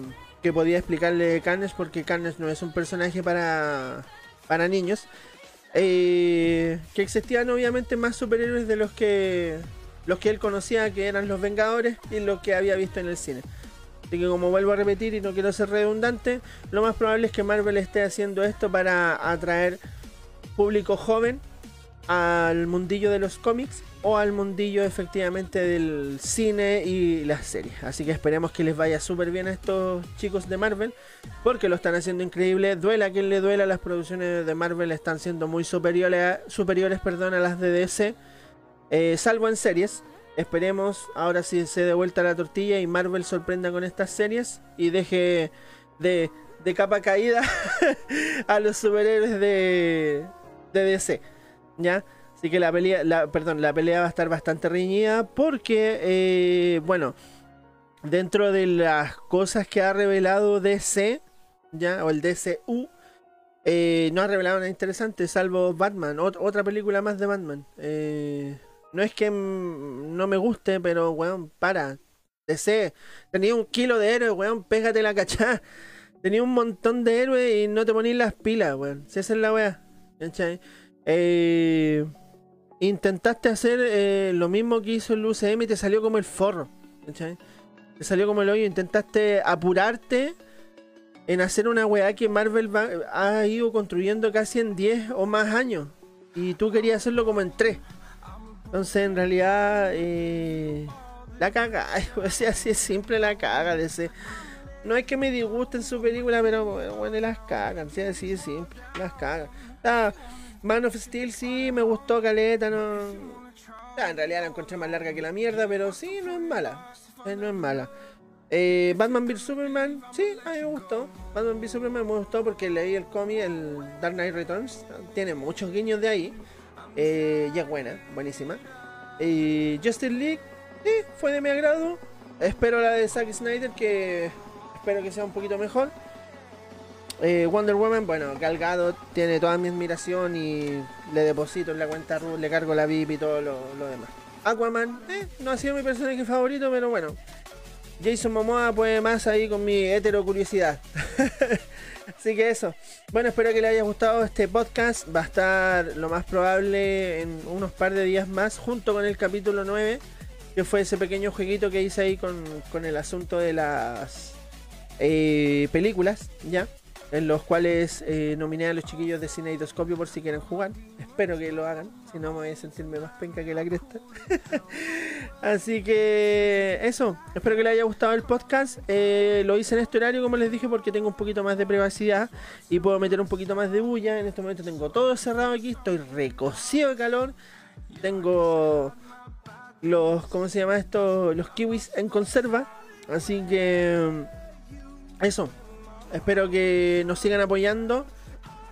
podía explicarle Carnage, porque Carnage no es un personaje para, para niños. Eh, que existían obviamente más superhéroes de los que los que él conocía, que eran los Vengadores, y los que había visto en el cine. Así que como vuelvo a repetir y no quiero ser redundante, lo más probable es que Marvel esté haciendo esto para atraer público joven al mundillo de los cómics o al mundillo efectivamente del cine y las series. Así que esperemos que les vaya súper bien a estos chicos de Marvel, porque lo están haciendo increíble. Duela quien le duela, las producciones de Marvel están siendo muy superiores, a, superiores perdón, a las de DC, eh, salvo en series. Esperemos ahora sí se dé vuelta la tortilla y Marvel sorprenda con estas series y deje de, de capa caída a los superhéroes de, de DC. ¿Ya? Así que la pelea, la, perdón, la pelea va a estar bastante reñida porque, eh, bueno, dentro de las cosas que ha revelado DC, ya, o el DCU, eh, no ha revelado nada interesante, salvo Batman, otra película más de Batman. Eh, no es que no me guste, pero, weón, para. DC, tenía un kilo de héroes, weón, pégate la cachá. Tenía un montón de héroes y no te ponís las pilas, weón. Si esa es la weá. Eh, intentaste hacer eh, lo mismo que hizo el UCM y te salió como el forro. Te salió como el hoyo. Intentaste apurarte en hacer una weá que Marvel ha ido construyendo casi en 10 o más años. Y tú querías hacerlo como en 3. Entonces, en realidad, eh, la caga. O sea, así es simple la caga ese. No es que me disgusten su película, pero bueno, las cagan. así es simple. Las cagan. Man of Steel sí me gustó Caleta, no. en realidad la encontré más larga que la mierda, pero sí, no es mala. Eh, no es mala. Eh, Batman vs Superman, sí, a mí me gustó. Batman vs Superman me gustó porque leí el cómic, el Dark Knight Returns. Tiene muchos guiños de ahí. Eh, y es buena, buenísima. Y Justice League, sí, fue de mi agrado. Espero la de Zack Snyder, que espero que sea un poquito mejor. Eh, Wonder Woman, bueno, Galgado tiene toda mi admiración y le deposito en la cuenta RU, le cargo la VIP y todo lo, demás. Aquaman, eh, no ha sido mi personaje favorito, pero bueno. Jason Momoa puede más ahí con mi hetero curiosidad. Así que eso. Bueno, espero que le haya gustado este podcast. Va a estar lo más probable en unos par de días más, junto con el capítulo 9, que fue ese pequeño jueguito que hice ahí con, con el asunto de las eh, películas, ¿ya? En los cuales eh, nominé a los chiquillos de Cineidoscopio por si quieren jugar. Espero que lo hagan, si no me voy a sentirme más penca que la cresta. Así que eso, espero que les haya gustado el podcast. Eh, lo hice en este horario, como les dije, porque tengo un poquito más de privacidad y puedo meter un poquito más de bulla. En este momento tengo todo cerrado aquí, estoy recocido de calor. Tengo los, ¿cómo se llama esto? Los kiwis en conserva. Así que eso, Espero que nos sigan apoyando.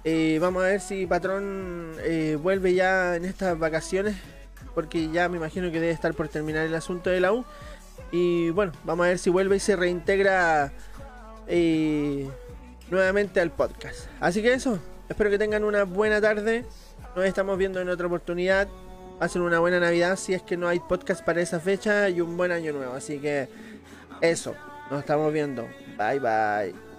Eh, vamos a ver si Patrón eh, vuelve ya en estas vacaciones. Porque ya me imagino que debe estar por terminar el asunto de la U. Y bueno, vamos a ver si vuelve y se reintegra eh, nuevamente al podcast. Así que eso, espero que tengan una buena tarde. Nos estamos viendo en otra oportunidad. Pasen una buena Navidad si es que no hay podcast para esa fecha y un buen año nuevo. Así que eso, nos estamos viendo. Bye bye.